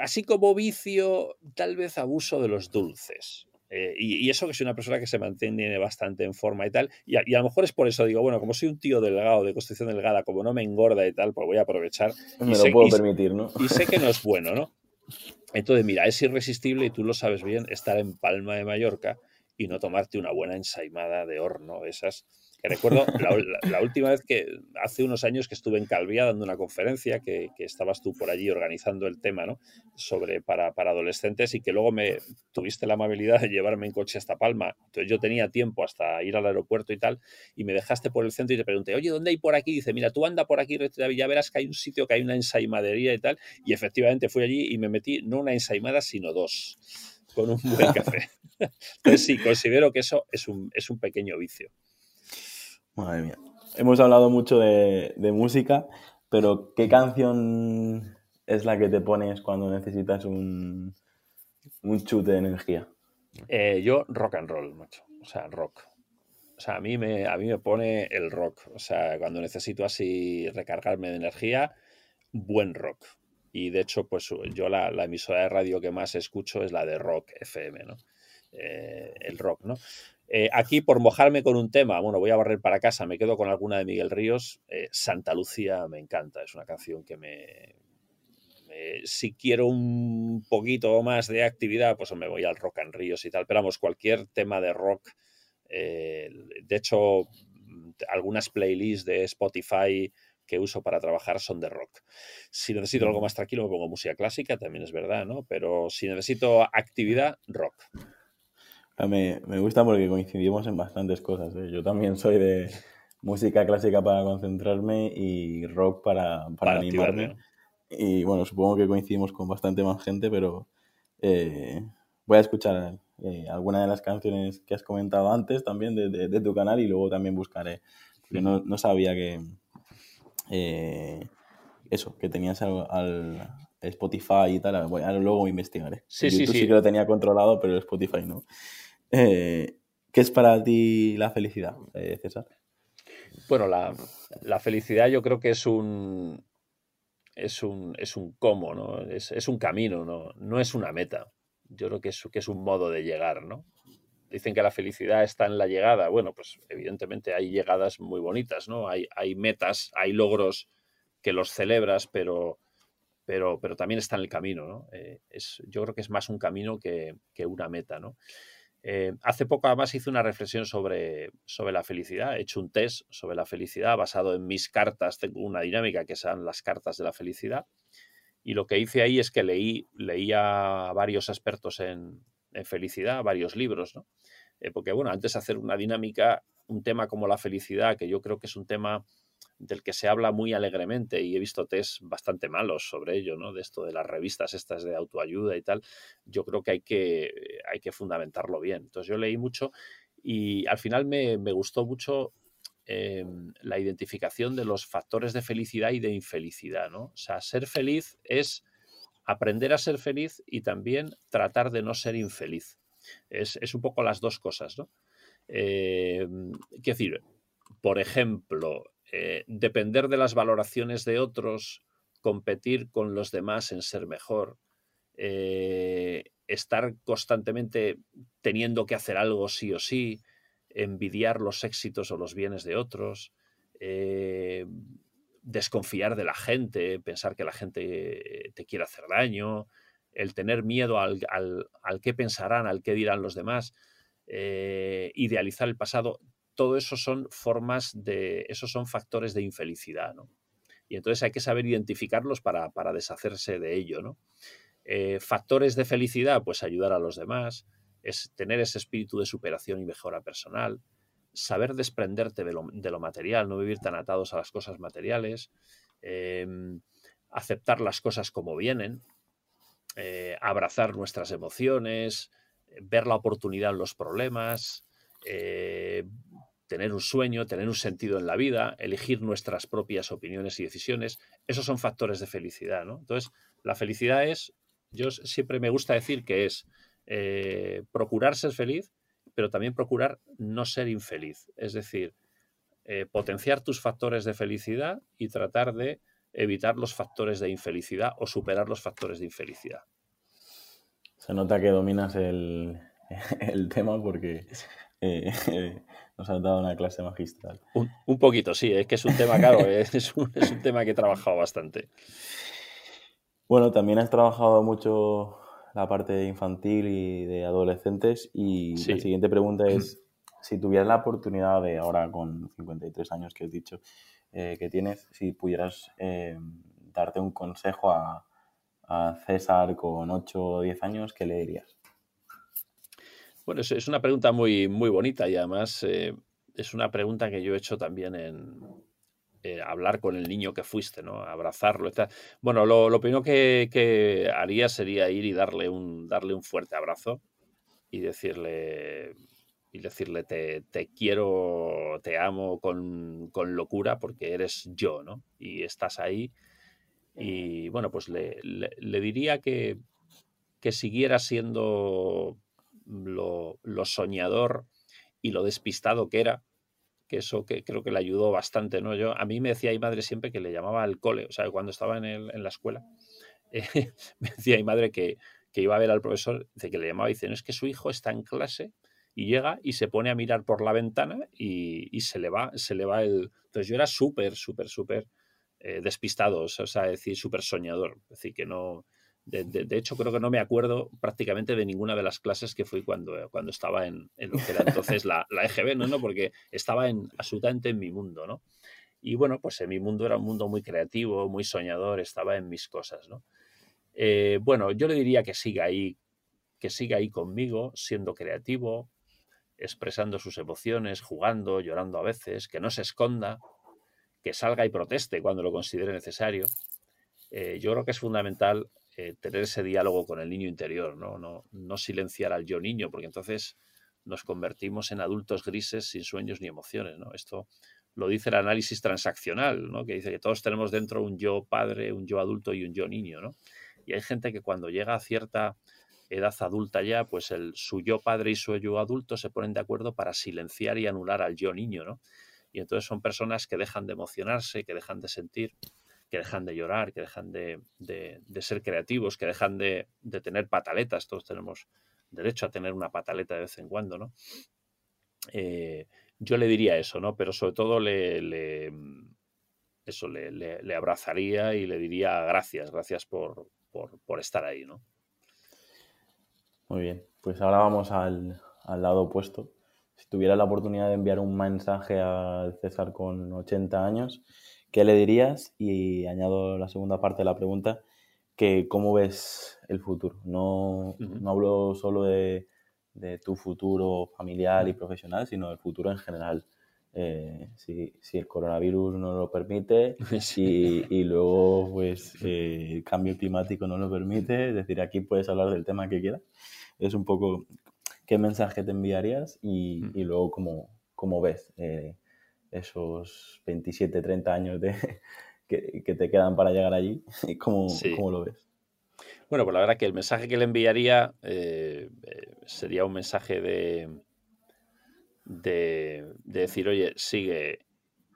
así como vicio, tal vez abuso de los dulces. Eh, y, eso que soy una persona que se mantiene bastante en forma y tal. Y a, lo mejor es por eso, digo, bueno, como soy un tío delgado, de construcción delgada, como no me engorda y tal, pues voy a aprovechar. Me lo puedo permitir, ¿no? Y sé que no es bueno, ¿no? Entonces, mira, es irresistible y tú lo sabes bien, estar en Palma de Mallorca y no tomarte una buena ensaimada de horno, esas recuerdo la, última vez que, hace unos años que estuve en Calvía dando una conferencia, que, estabas tú por allí organizando el tema, ¿no? Sobre para, para, adolescentes y que luego me tuviste la amabilidad de llevarme en coche hasta Palma. Entonces yo tenía tiempo hasta ir al aeropuerto y tal, y me dejaste por el centro y te pregunté, oye, ¿dónde hay por aquí? dice, mira, tú anda por aquí, ya verás que hay un sitio que hay una ensaimadería y tal. Y efectivamente fui allí y me metí no una ensaimada, sino dos, con un buen café. Entonces sí, considero que eso es un, es un pequeño vicio. Madre mía. Hemos hablado mucho de, música, pero ¿qué canción es la que te pones cuando necesitas un, un chute de energía? Eh, yo rock and roll, macho. O sea, rock. O sea, a mí, me, a mí me pone el rock. O sea, cuando necesito así recargarme de energía, buen rock. Y de hecho, pues yo la, emisora de radio que más escucho es la de Rock FM, ¿no? Eh, el rock, ¿no? Eh, aquí, por mojarme con un tema, bueno, voy a barrer para casa, me quedo con alguna de Miguel Ríos. Eh, Santa Lucía me encanta, es una canción que me, Si quiero un poquito más de actividad, pues me voy al rock and ríos y tal. Pero vamos, cualquier tema de rock. Eh, de hecho, algunas playlists de Spotify que uso para trabajar son de rock. Si necesito algo más tranquilo, me pongo música clásica, también es verdad, ¿no? Pero si necesito actividad, rock. Me, me gusta porque coincidimos en bastantes cosas. ¿eh? Yo también soy de música clásica para concentrarme y rock para, para, animarme. Y bueno, supongo que coincidimos con bastante más gente, pero eh, voy a escuchar eh, alguna de las canciones que has comentado antes también de, de, tu canal y luego también buscaré. Porque no, no sabía que eso, que tenías al, al Spotify y tal. Bueno, luego investigaré. Sí, sí, sí. sí que lo tenía controlado, pero Spotify no. Eh, ¿Qué es para ti la felicidad, eh, César? Bueno, la, felicidad yo creo que es un, es un, es un cómo, ¿no? Es, un camino, ¿no? no es una meta. Yo creo que es, que es un modo de llegar, ¿no? dicen que la felicidad está en la llegada. Bueno, pues evidentemente hay llegadas muy bonitas, ¿no? Hay, hay metas, hay logros que los celebras, pero, pero, pero también está en el camino, ¿no? Eh, es, yo creo que es más un camino que, que una meta, ¿no? Eh, hace poco además hice una reflexión sobre, sobre la felicidad. He hecho un test sobre la felicidad basado en mis cartas. Tengo una dinámica que son las cartas de la felicidad. Y lo que hice ahí es que leí, leí a varios expertos en, felicidad, varios libros, ¿no? Eh, porque, bueno, antes de hacer una dinámica, un tema como la felicidad, que yo creo que es un tema del que se habla muy alegremente y he visto test bastante malos sobre ello, ¿no? De esto de las revistas estas de autoayuda y tal. Yo creo que hay que, hay que fundamentarlo bien. Entonces yo leí mucho y al final me, gustó mucho em, la identificación de los factores de felicidad y de infelicidad, ¿no? O sea, ser feliz es aprender a ser feliz y también tratar de no ser infeliz. Es, un poco las dos cosas, ¿no? Eh, decir, por ejemplo, eh, depender de las valoraciones de otros, competir con los demás en ser mejor, eh, estar constantemente teniendo que hacer algo sí o sí, envidiar los éxitos o los bienes de otros, eh, desconfiar de la gente, pensar que la gente te quiere hacer daño, el tener miedo al, al, al qué pensarán, al qué dirán los demás, idealizar el pasado, todo eso son formas de, esos son factores de infelicidad, ¿no? Y entonces hay que saber identificarlos para, deshacerse de ello, ¿no? Eh, factores de felicidad, pues ayudar a los demás, es tener ese espíritu de superación y mejora personal, saber desprenderte de lo, material, no vivir tan atados a las cosas materiales, em, aceptar las cosas como vienen, eh, abrazar nuestras emociones, ver la oportunidad en los problemas, eh, tener un sueño, tener un sentido en la vida, elegir nuestras propias opiniones y decisiones, esos son factores de felicidad, ¿no? Entonces, la felicidad es, yo siempre me gusta decir que es eh, procurar ser feliz, pero también procurar no ser infeliz, es decir, eh, potenciar tus factores de felicidad y tratar de evitar los factores de infelicidad o superar los factores de infelicidad. Se nota que dominas el, el tema porque eh, nos has dado una clase magistral. Un, poquito, sí, es que es un tema, claro, es un, tema que he trabajado bastante. Bueno, también has trabajado mucho la parte infantil y de adolescentes y la siguiente pregunta es, si tuvieras la oportunidad de ahora con 53 años que has dicho eh, que tienes, si pudieras eh, darte un consejo a, a César con 8 o 10 años, ¿qué le dirías? Bueno, es, una pregunta muy, muy bonita y además eh, es una pregunta que yo he hecho también en eh, hablar con el niño que fuiste, ¿no? Abrazarlo. Bueno, lo, primero que, haría sería ir y darle un, darle un fuerte abrazo y decirle, y decirle te, quiero, te amo con, locura porque eres yo, ¿no? Y estás ahí. Y bueno, pues le, diría que, que siguiera siendo lo, soñador y lo despistado que era, que eso que creo que le ayudó bastante, ¿no? Yo, a mí me decía mi madre siempre que le llamaba al cole, o sea, cuando estaba en, el, en la escuela, eh, me decía mi madre que, que, iba a ver al profesor, dice que le llamaba y dice, no es que su hijo está en clase y llega y se pone a mirar por la ventana y, y se le va, se le va el... Entonces yo era súper, súper, súper eh, despistado, o sea, decir, súper soñador, es decir, que no, de, hecho, creo que no me acuerdo prácticamente de ninguna de las clases que fui cuando, cuando estaba en, lo que era entonces la, la EGB, ¿no? ¿no? Porque estaba en, absolutamente en mi mundo, ¿no? Y bueno, pues en mi mundo era un mundo muy creativo, muy soñador, estaba en mis cosas, ¿no? Eh, bueno, yo le diría que siga ahí, que siga ahí conmigo, siendo creativo, expresando sus emociones, jugando, llorando a veces, que no se esconda, que salga y proteste cuando lo considere necesario. Eh, yo creo que es fundamental eh, tener ese diálogo con el niño interior, ¿no? No, no silenciar al yo niño, porque entonces nos convertimos en adultos grises sin sueños ni emociones. ¿no? Esto lo dice el análisis transaccional, ¿no? que dice que todos tenemos dentro un yo padre, un yo adulto y un yo niño. ¿no? Y hay gente que cuando llega a cierta edad adulta ya, pues el, su yo padre y su yo adulto se ponen de acuerdo para silenciar y anular al yo niño. ¿no? Y entonces son personas que dejan de emocionarse, que dejan de sentir que dejan de llorar, que dejan de, ser creativos, que dejan de, tener pataletas. Todos tenemos derecho a tener una pataleta de vez en cuando, ¿no? Eh, yo le diría eso, ¿no? Pero sobre todo le, eso, le, abrazaría y le diría gracias, gracias por, por, estar ahí, ¿no? Muy bien, pues ahora vamos al, al lado opuesto. Si tuviera la oportunidad de enviar un mensaje al César con 80 años, ¿qué le dirías? Y añado la segunda parte de la pregunta, que cómo ves el futuro. No, no hablo solo de, de, tu futuro familiar y profesional, sino del futuro en general. Eh, si, si, el coronavirus no lo permite y, y luego pues eh, el cambio climático no lo permite, es decir, aquí puedes hablar del tema que quieras. Es un poco qué mensaje te enviarías y, y luego cómo, cómo ves eh, esos 27, 30 años de, que, te quedan para llegar allí cómo, cómo, lo ves. Bueno, pues la verdad que el mensaje que le enviaría eh, eh, sería un mensaje de, de, decir, oye, sigue,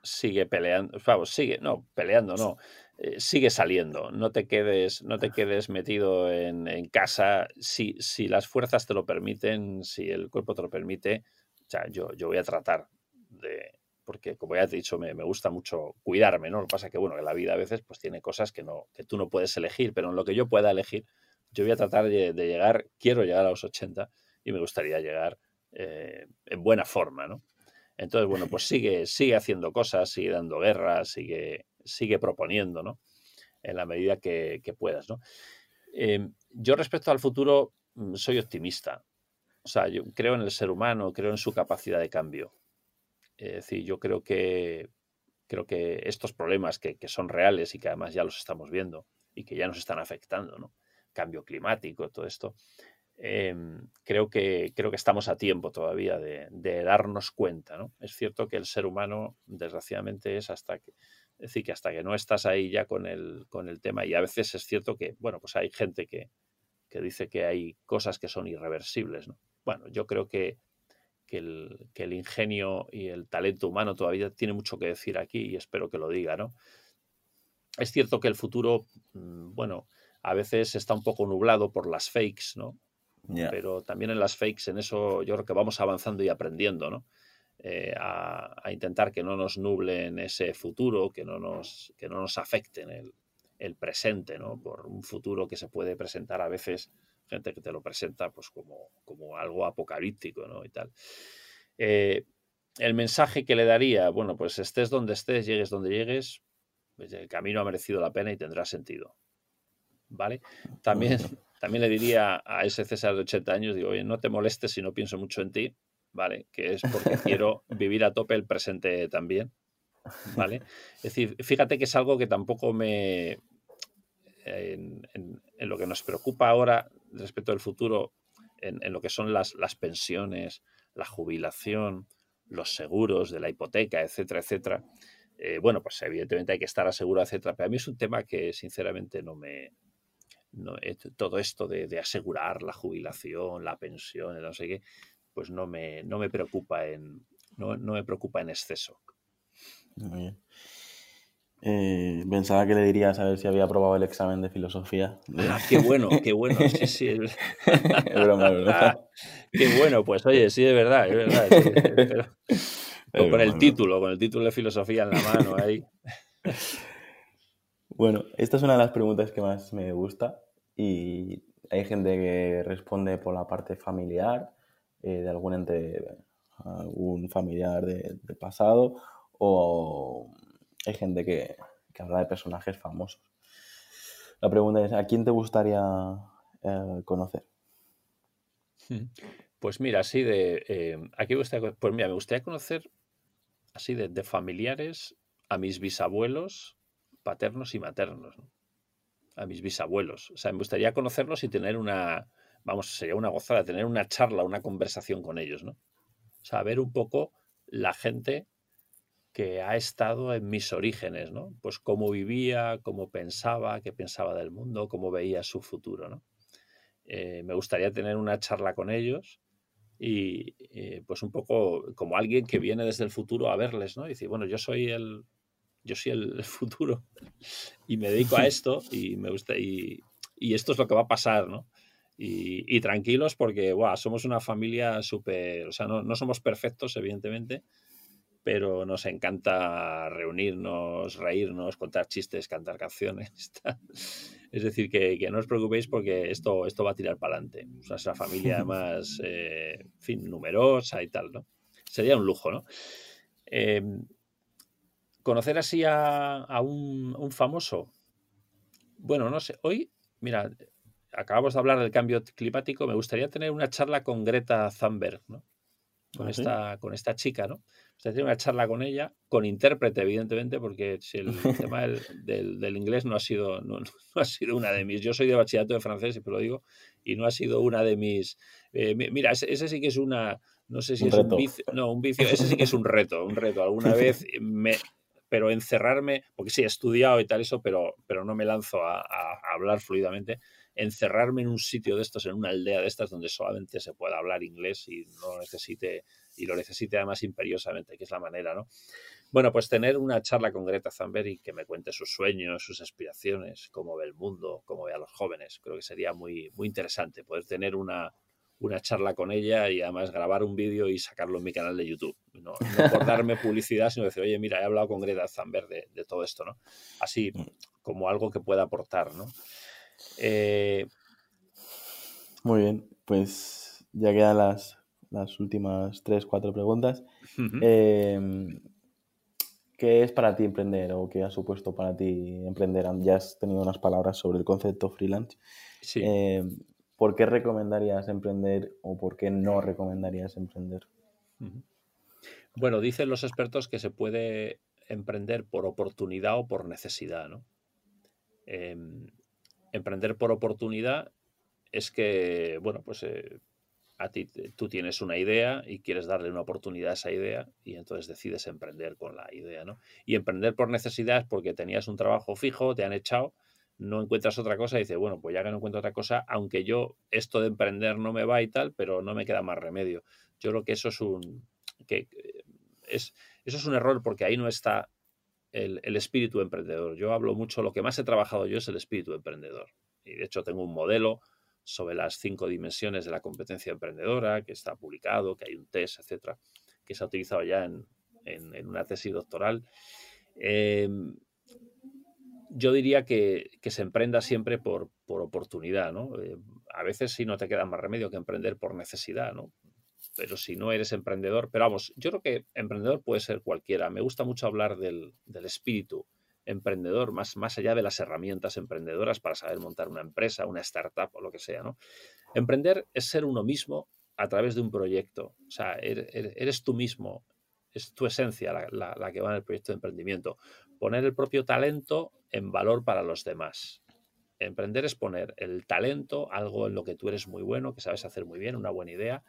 sigue peleando, vamos, sigue, no, peleando, no, eh, sigue saliendo, no te quedes, no te quedes metido en, en, casa, si, si las fuerzas te lo permiten, si el cuerpo te lo permite, o sea, yo, yo voy a tratar de, porque como ya te he dicho, me, gusta mucho cuidarme, ¿no? Lo que pasa es que, bueno, que la vida a veces pues tiene cosas que, no, que tú no puedes elegir, pero en lo que yo pueda elegir, yo voy a tratar de, llegar, quiero llegar a los 80 y me gustaría llegar eh, en buena forma, ¿no? Entonces, bueno, pues sigue, sigue haciendo cosas, sigue dando guerra, sigue, sigue proponiendo, ¿no? En la medida que, puedas, ¿no? Em, yo respecto al futuro mm, soy optimista. O sea, yo creo en el ser humano, creo en su capacidad de cambio. Es decir, yo creo que, creo que estos problemas que, son reales y que además ya los estamos viendo y que ya nos están afectando, ¿no? Cambio climático, todo esto. Em, creo, que, creo que estamos a tiempo todavía de, darnos cuenta, ¿no? Es cierto que el ser humano, desgraciadamente, es hasta que, decir, que hasta que no estás ahí ya con el, con el tema, y a veces es cierto que, bueno, pues hay gente que, que dice que hay cosas que son irreversibles, ¿no? Bueno, yo creo que que el, ingenio y el talento humano todavía tiene mucho que decir aquí y espero que lo diga, ¿no? Es cierto que el futuro, mm, bueno, a veces está un poco nublado por las fakes, ¿no? Pero también en las fakes, en eso yo creo que vamos avanzando y aprendiendo, ¿no? Eh, a, intentar que no nos nublen ese futuro, que no nos, que no nos afecten el, el presente, ¿no? Por un futuro que se puede presentar a veces gente que te lo presenta pues como, como algo apocalíptico, ¿no? Y tal. Eh, el mensaje que le daría, bueno, pues estés donde estés, llegues donde llegues, pues el camino ha merecido la pena y tendrá sentido. ¿Vale? También, también le diría a ese César de 80 años, digo, oye, no te molestes si no pienso mucho en ti, ¿vale? Que es porque quiero vivir a tope el presente también, ¿vale? Es decir, fíjate que es algo que tampoco me... en, en lo que nos preocupa ahora respecto del futuro en, lo que son las, las, pensiones, la jubilación, los seguros de la hipoteca, etcétera, etcétera. Eh, bueno, pues evidentemente hay que estar asegurado, etcétera. Pero a mí es un tema que sinceramente no me... Eh, todo esto de, asegurar la jubilación, la pensión, no sé qué, pues no me, no me preocupa en, no, no me preocupa en exceso. Muy bien. Eh, pensaba que le dirías a ver si había aprobado el examen de filosofía. Ah, qué bueno, qué bueno. Sí, sí, es, broma, ¿verdad? qué bueno, pues oye, sí, es verdad, es verdad. con el título, con el título de filosofía en la mano ahí. Bueno, esta es una de las preguntas que más me gusta y hay gente que responde por la parte familiar, eh, de algún ente, algún familiar de, de pasado o hay gente que, habla de personajes famosos. La pregunta es, ¿a quién te gustaría eh, conocer? Pues mira, así de... Eh, aquí pues mira, me gustaría conocer así de, familiares a mis bisabuelos paternos y maternos. A mis bisabuelos. O sea, me gustaría conocerlos y tener una... Vamos, sería una gozada tener una charla, una conversación con ellos, ¿no? O sea, ver un poco la gente que ha estado en mis orígenes, ¿no? Pues cómo vivía, cómo pensaba, qué pensaba del mundo, cómo veía su futuro, ¿no? Eh, me gustaría tener una charla con ellos y eh, pues un poco como alguien que viene desde el futuro a verles, ¿no? Y decir, bueno, yo soy el, yo soy el futuro y me dedico a esto y me gusta y, y esto es lo que va a pasar, ¿no? Y, tranquilos porque somos una familia súper, o sea, no, no, somos perfectos, evidentemente, pero nos encanta reunirnos, reírnos, contar chistes, cantar canciones. es decir, que, que, no os preocupéis porque esto, esto va a tirar para adelante. O sea, es una familia más, eh, fin, numerosa y tal, ¿no? Sería un lujo, ¿no? Em, conocer así a, un, un, famoso. Bueno, no sé. Hoy, mira, acabamos de hablar del cambio climático. Me gustaría tener una charla con Greta Thunberg, ¿no? Con, ¿Ah, esta, con esta chica, ¿no? tener una charla con ella, con intérprete, evidentemente, porque si el tema del, del, inglés no ha, sido, no, ha sido una de mis. Yo soy de bachillerato de francés, siempre lo digo, y no ha sido una de mis. Eh, mira, ese, sí que es una. No sé si es un vicio. No, un vicio. Ese sí que es un reto, un reto. Alguna vez me. Pero encerrarme, porque sí, he estudiado y tal, eso, pero, pero no me lanzo a, a hablar fluidamente encerrarme en un sitio de estos, en una aldea de estas, donde solamente se pueda hablar inglés y no necesite y lo necesite además imperiosamente, que es la manera, ¿no? Bueno, pues tener una charla con Greta Thunberg y que me cuente sus sueños, sus aspiraciones, cómo ve el mundo, cómo ve a los jóvenes. Creo que sería muy, muy interesante poder tener una, una charla con ella y además grabar un vídeo y sacarlo en mi canal de YouTube. No, por darme publicidad, sino decir, oye, mira, he hablado con Greta Thunberg de, de, todo esto, ¿no? Así como algo que pueda aportar, ¿no? Eh, muy bien, pues ya quedan las las últimas tres, cuatro preguntas. Em, ¿Qué es para ti emprender o qué ha supuesto para ti emprender? Ya has tenido unas palabras sobre el concepto freelance. Em, ¿Por qué recomendarías emprender o por qué no recomendarías emprender? Bueno, dicen los expertos que se puede emprender por oportunidad o por necesidad, ¿no? Em, emprender por oportunidad es que, bueno, pues eh, a ti tú tienes una idea y quieres darle una oportunidad a esa idea y entonces decides emprender con la idea, ¿no? Y emprender por necesidad es porque tenías un trabajo fijo, te han echado, no encuentras otra cosa y dices, bueno, pues ya que no encuentro otra cosa, aunque yo esto de emprender no me va y tal, pero no me queda más remedio. Yo creo que eso es un que es eso es un error porque ahí no está el, espíritu emprendedor. Yo hablo mucho, lo que más he trabajado yo es el espíritu emprendedor. Y de hecho tengo un modelo sobre las cinco dimensiones de la competencia emprendedora, que está publicado, que hay un test, etcétera, que se ha utilizado ya en, una tesis doctoral. Em, yo diría que, se emprenda siempre por, oportunidad, ¿no? Eh, a veces sí no te queda más remedio que emprender por necesidad, ¿no? Pero si no eres emprendedor, pero vamos, yo creo que emprendedor puede ser cualquiera. Me gusta mucho hablar del, del espíritu emprendedor, más, más allá de las herramientas emprendedoras para saber montar una empresa, una startup o lo que sea. ¿no? Emprender es ser uno mismo a través de un proyecto. O sea, er, er, eres, tú mismo, es tu esencia la, la, que va en el proyecto de emprendimiento. Poner el propio talento en valor para los demás. Emprender es poner el talento, algo en lo que tú eres muy bueno, que sabes hacer muy bien, una buena idea,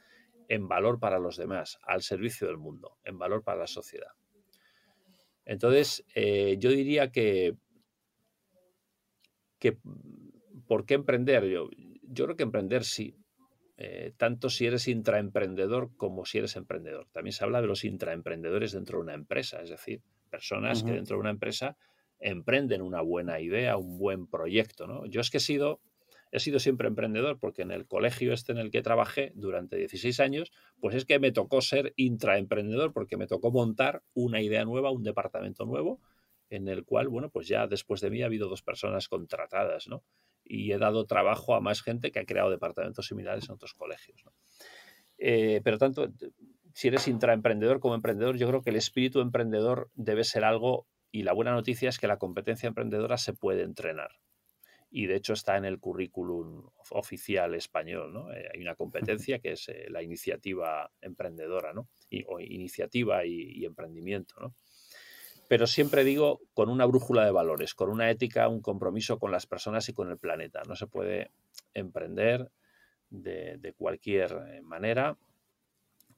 en valor para los demás, al servicio del mundo, en valor para la sociedad. Entonces, eh, yo diría que, que, ¿por qué emprender? Yo, yo creo que emprender sí, eh, tanto si eres intraemprendedor como si eres emprendedor. También se habla de los intraemprendedores dentro de una empresa, es decir, personas que dentro de una empresa emprenden una buena idea, un buen proyecto. ¿no? Yo es que he sido he sido siempre emprendedor porque en el colegio este en el que trabajé durante 16 años, pues es que me tocó ser intraemprendedor porque me tocó montar una idea nueva, un departamento nuevo, en el cual, bueno, pues ya después de mí ha habido dos personas contratadas, ¿no? Y he dado trabajo a más gente que ha creado departamentos similares en otros colegios, ¿no? Eh, pero tanto, si eres intraemprendedor como emprendedor, yo creo que el espíritu emprendedor debe ser algo, y la buena noticia es que la competencia emprendedora se puede entrenar y de hecho está en el currículum oficial español. ¿no? Eh, hay una competencia que es eh, la iniciativa emprendedora, ¿no? o iniciativa y, emprendimiento. ¿no? Pero siempre digo con una brújula de valores, con una ética, un compromiso con las personas y con el planeta. No se puede emprender de, cualquier eh, manera.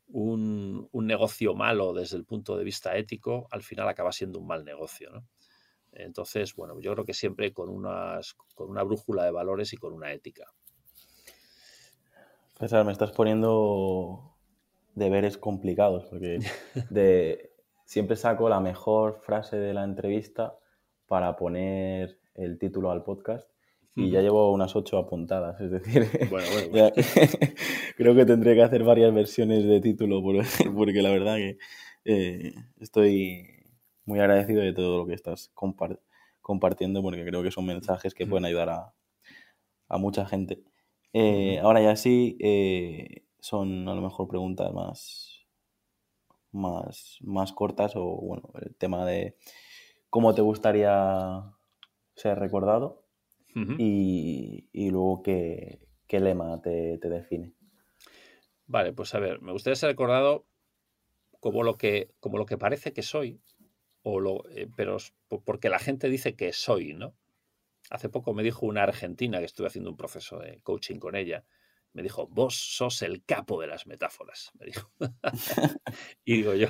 Un, un negocio malo desde el punto de vista ético al final acaba siendo un mal negocio. ¿no? Entonces, bueno, yo creo que siempre con, unas, con una brújula de valores y con una ética. César, me estás poniendo deberes complicados, porque de, siempre saco la mejor frase de la entrevista para poner el título al podcast y ya llevo unas ocho apuntadas, es decir, bueno, bueno, creo que tendré que hacer varias versiones de título porque la verdad que eh, estoy muy agradecido de todo lo que estás compartiendo porque creo que son mensajes que pueden ayudar a, a mucha gente. Eh, ahora ya sí, eh, son a lo mejor preguntas más, más, más cortas o bueno, el tema de cómo te gustaría ser recordado y, luego qué, lema te, define. Vale, pues a ver, me gustaría ser recordado como lo que, como lo que parece que soy, eh, pero porque la gente dice que soy, ¿no? Hace poco me dijo una argentina que estuve haciendo un proceso de coaching con ella, me dijo, vos sos el capo de las metáforas, me dijo. y digo yo,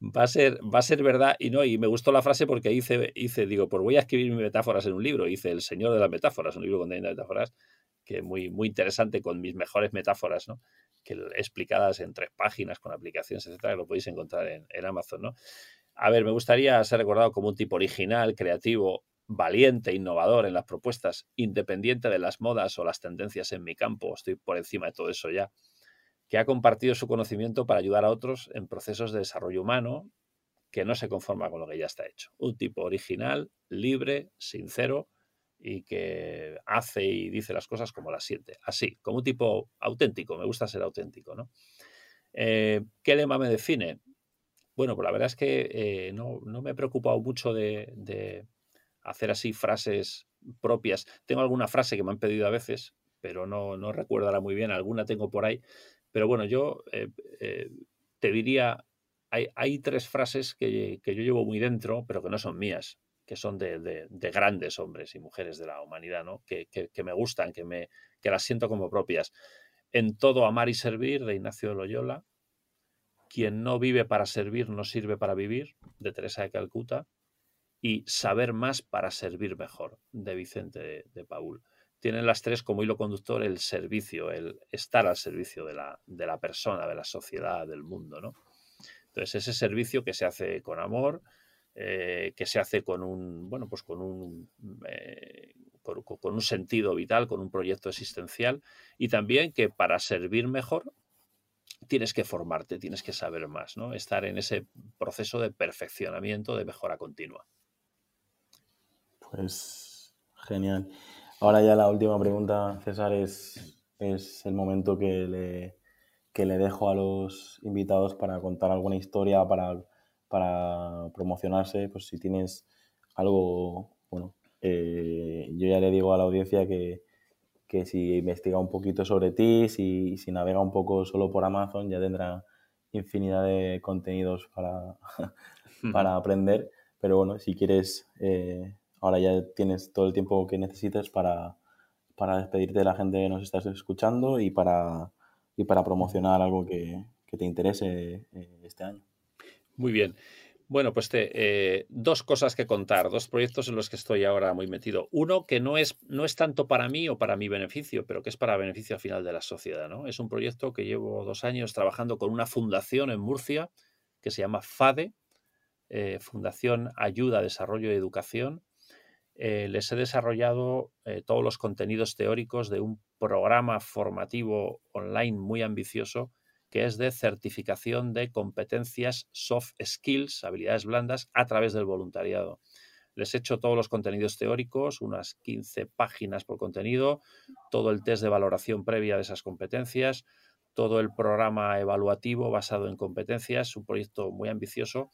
va a ser, va a ser verdad y no, y me gustó la frase porque hice, hice, digo, pues voy a escribir mis metáforas en un libro, hice El Señor de las Metáforas, un libro con metáforas, que muy, muy interesante con mis mejores metáforas, ¿no? Que explicadas en tres páginas con aplicaciones, etcétera, lo podéis encontrar en, en Amazon, ¿no? A ver, me gustaría ser recordado como un tipo original, creativo, valiente, innovador en las propuestas, independiente de las modas o las tendencias en mi campo, estoy por encima de todo eso ya, que ha compartido su conocimiento para ayudar a otros en procesos de desarrollo humano que no se conforma con lo que ya está hecho. Un tipo original, libre, sincero y que hace y dice las cosas como las siente. Así, como un tipo auténtico, me gusta ser auténtico. ¿no? Eh, ¿Qué lema me define? Bueno, pues la verdad es que eh, no, me he preocupado mucho de hacer así frases propias. Tengo alguna frase que me han pedido a veces, pero no, no recuerdo muy bien, alguna tengo por ahí. Pero bueno, yo eh, eh, te diría, hay, hay tres frases que, yo llevo muy dentro, pero que no son mías, que son de, grandes hombres y mujeres de la humanidad, ¿no? que, me gustan, que, me, que las siento como propias. En todo amar y servir, de Ignacio de Loyola. Quien no vive para servir no sirve para vivir, de Teresa de Calcuta y Saber más para servir mejor, de Vicente de, Paul. Tienen las tres como hilo conductor el servicio, el estar al servicio de la, de la persona, de la sociedad, del mundo. ¿no? Entonces, ese servicio que se hace con amor, eh, que se hace con un, bueno, pues con un, eh, con, un sentido vital, con un proyecto existencial, y también que para servir mejor tienes que formarte, tienes que saber más, ¿no? Estar en ese proceso de perfeccionamiento, de mejora continua. Pues genial. Ahora ya la última pregunta, César, es, es el momento que le, que le dejo a los invitados para contar alguna historia, para, para promocionarse. Pues si tienes algo, bueno, eh, yo ya le digo a la audiencia que, que si investiga un poquito sobre ti, si, si navega un poco solo por Amazon, ya tendrá infinidad de contenidos para, para aprender. Pero bueno, si quieres eh, ahora ya tienes todo el tiempo que necesites para, despedirte de la gente que nos estás escuchando y para, y para promocionar algo que, te interese eh, este año. Muy bien. Bueno, pues te, eh, dos cosas que contar, dos proyectos en los que estoy ahora muy metido. Uno que no es, no es tanto para mí o para mi beneficio, pero que es para beneficio al final de la sociedad. ¿no? Es un proyecto que llevo dos años trabajando con una fundación en Murcia que se llama FADE, eh, Fundación Ayuda, Desarrollo y Educación, eh, les he desarrollado todos los contenidos teóricos de un programa formativo online muy ambicioso que es de certificación de competencias soft skills, habilidades blandas, a través del voluntariado. Les he hecho todos los contenidos teóricos, unas 15 páginas por contenido, todo el test de valoración previa de esas competencias, todo el programa evaluativo basado en competencias, un proyecto muy ambicioso.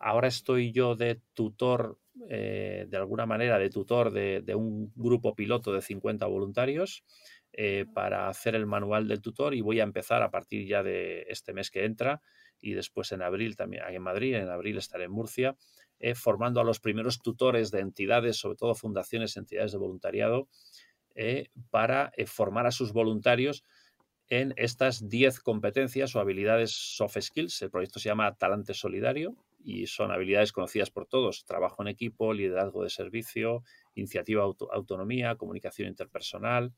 Ahora estoy yo de tutor eh, de alguna manera de tutor de, un grupo piloto de 50 voluntarios eh, para hacer el manual del tutor y voy a empezar a partir ya de este mes que entra y después en abril también en Madrid, en abril estaré en Murcia, eh, formando a los primeros tutores de entidades, sobre todo fundaciones, entidades de voluntariado, para formar a sus voluntarios en estas 10 competencias o habilidades soft skills. El proyecto se llama Talante Solidario y son habilidades conocidas por todos, trabajo en equipo, liderazgo de servicio, iniciativa, autonomía, comunicación interpersonal,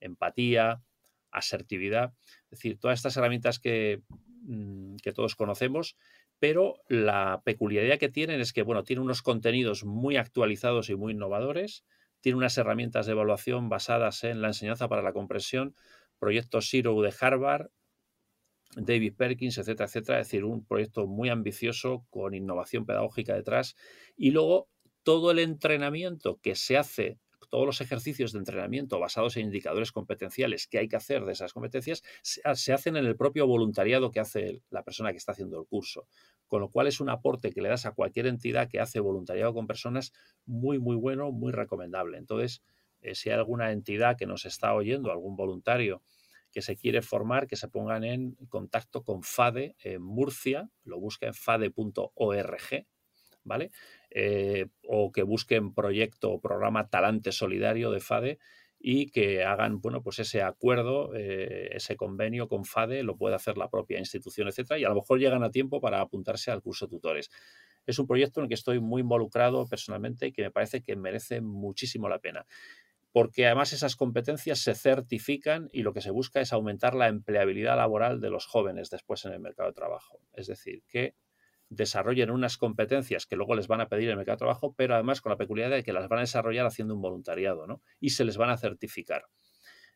empatía, asertividad, es decir, todas estas herramientas que, mm, que todos conocemos, pero la peculiaridad que tienen es que, bueno, tienen unos contenidos muy actualizados y muy innovadores, tiene unas herramientas de evaluación basadas en la enseñanza para la comprensión, proyecto Zero de Harvard, David Perkins, etcétera, etcétera. Es decir, un proyecto muy ambicioso con innovación pedagógica detrás. Y luego todo el entrenamiento que se hace todos los ejercicios de entrenamiento basados en indicadores competenciales que hay que hacer de esas competencias se, hacen en el propio voluntariado que hace la persona que está haciendo el curso. Con lo cual es un aporte que le das a cualquier entidad que hace voluntariado con personas muy, muy bueno, muy recomendable. Entonces, eh, si hay alguna entidad que nos está oyendo, algún voluntario que se quiere formar, que se pongan en contacto con FADE en Murcia, lo busca en fade.org, ¿vale? Eh, o que busquen proyecto o programa Talante Solidario de FADE y que hagan, bueno, pues ese acuerdo, eh, ese convenio con FADE, lo puede hacer la propia institución, etcétera, y a lo mejor llegan a tiempo para apuntarse al curso tutores. Es un proyecto en el que estoy muy involucrado personalmente y que me parece que merece muchísimo la pena. Porque además esas competencias se certifican y lo que se busca es aumentar la empleabilidad laboral de los jóvenes después en el mercado de trabajo. Es decir, que desarrollen unas competencias que luego les van a pedir el mercado de trabajo, pero además con la peculiaridad de que las van a desarrollar haciendo un voluntariado, ¿no? Y se les van a certificar.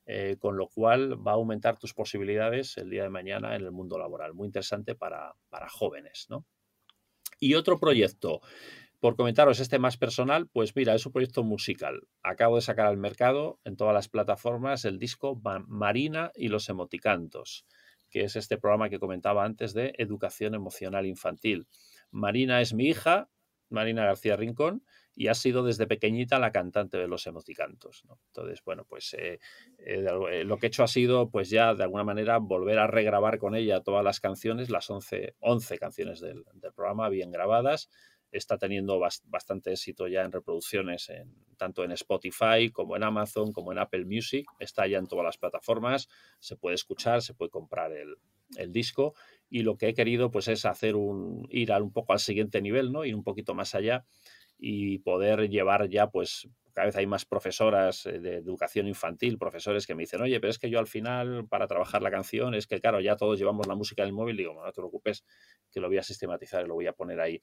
Eh, con lo cual va a aumentar tus posibilidades el día de mañana en el mundo laboral. Muy interesante para, para jóvenes, ¿no? Y otro proyecto, por comentaros este más personal, pues mira, es un proyecto musical. Acabo de sacar al mercado en todas las plataformas el disco Marina y los emoticantos que es este programa que comentaba antes de educación emocional infantil. Marina es mi hija, Marina García Rincón, y ha sido desde pequeñita la cantante de los emoticantos. Entonces, bueno, pues eh, eh, eh, lo que he hecho ha sido, pues ya de alguna manera, volver a regrabar con ella todas las canciones, las 11, 11 canciones del programa bien grabadas, está teniendo bastante éxito ya en reproducciones, en, tanto en Spotify como en Amazon, como en Apple Music. Está ya en todas las plataformas, se puede escuchar, se puede comprar el, disco. Y lo que he querido pues, es hacer un, ir un poco al siguiente nivel, ¿no? ir un poquito más allá y poder llevar ya, pues, cada vez hay más profesoras eh, de educación infantil, profesores que me dicen, oye, pero es que yo al final, para trabajar la canción, es que claro, ya todos llevamos la música en el móvil, digo, no te preocupes, que lo voy a sistematizar y lo voy a poner ahí.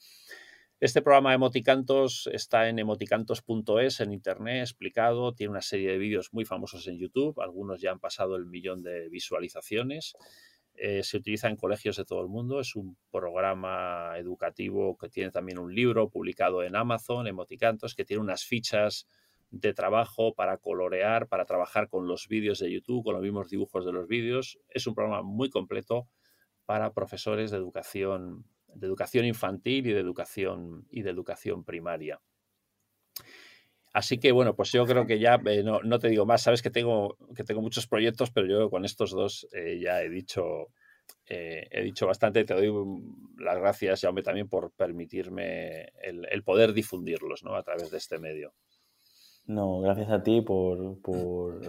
Este programa de Emoticantos está en emoticantos.es en internet explicado, tiene una serie de vídeos muy famosos en YouTube, algunos ya han pasado el millón de visualizaciones. Eh, se utiliza en colegios de todo el mundo, es un programa educativo que tiene también un libro publicado en Amazon, Emoticantos, que tiene unas fichas de trabajo para colorear, para trabajar con los vídeos de YouTube, con los mismos dibujos de los vídeos. Es un programa muy completo para profesores de educación de educación infantil y de educación, y de educación primaria. Así que bueno, pues yo creo que ya eh, no, te digo más, sabes que tengo, que tengo muchos proyectos, pero yo con estos dos eh, ya he dicho, eh, he dicho bastante. Te doy las gracias, Jaume, también por permitirme el, poder difundirlos ¿no? a través de este medio. No, gracias a ti por, por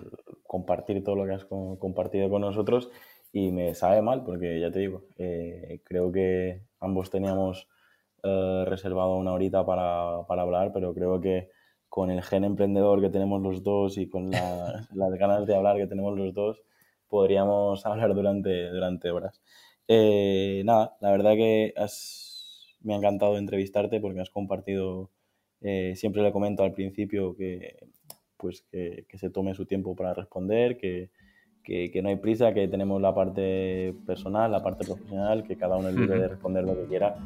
compartir todo lo que has compartido con nosotros y me sabe mal porque ya te digo, creo que ambos teníamos eh, reservado una horita para, hablar, pero creo que con el gen emprendedor que tenemos los dos y con las ganas de hablar que tenemos los dos, podríamos hablar durante, durante horas. Eh, nada, la verdad que me ha encantado entrevistarte porque has compartido, eh, siempre le comento al principio que, pues que, se tome su tiempo para responder, que, que, no hay prisa, que tenemos la parte personal, la parte profesional, que cada uno es libre de responder lo que quiera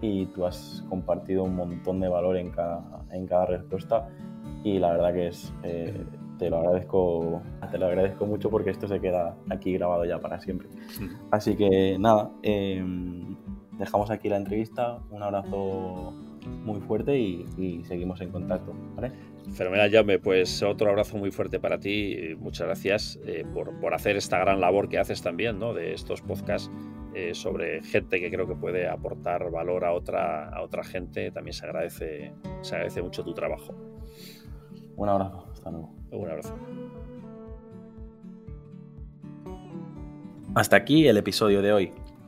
y tú has compartido un montón de valor en cada, en cada respuesta y la verdad que es, eh, te lo agradezco, te lo agradezco mucho porque esto se queda aquí grabado ya para siempre. Así que nada, em, dejamos aquí la entrevista, un abrazo muy fuerte y, y seguimos en contacto, ¿vale? Fenomenal, Jaume. Pues otro abrazo muy fuerte para ti. Muchas gracias eh, por, hacer esta gran labor que haces también, ¿no? De estos podcasts eh, sobre gente que creo que puede aportar valor a otra, a otra gente. También se agradece, se agradece mucho tu trabajo. Un abrazo. Hasta luego. Un abrazo. Hasta aquí el episodio de hoy.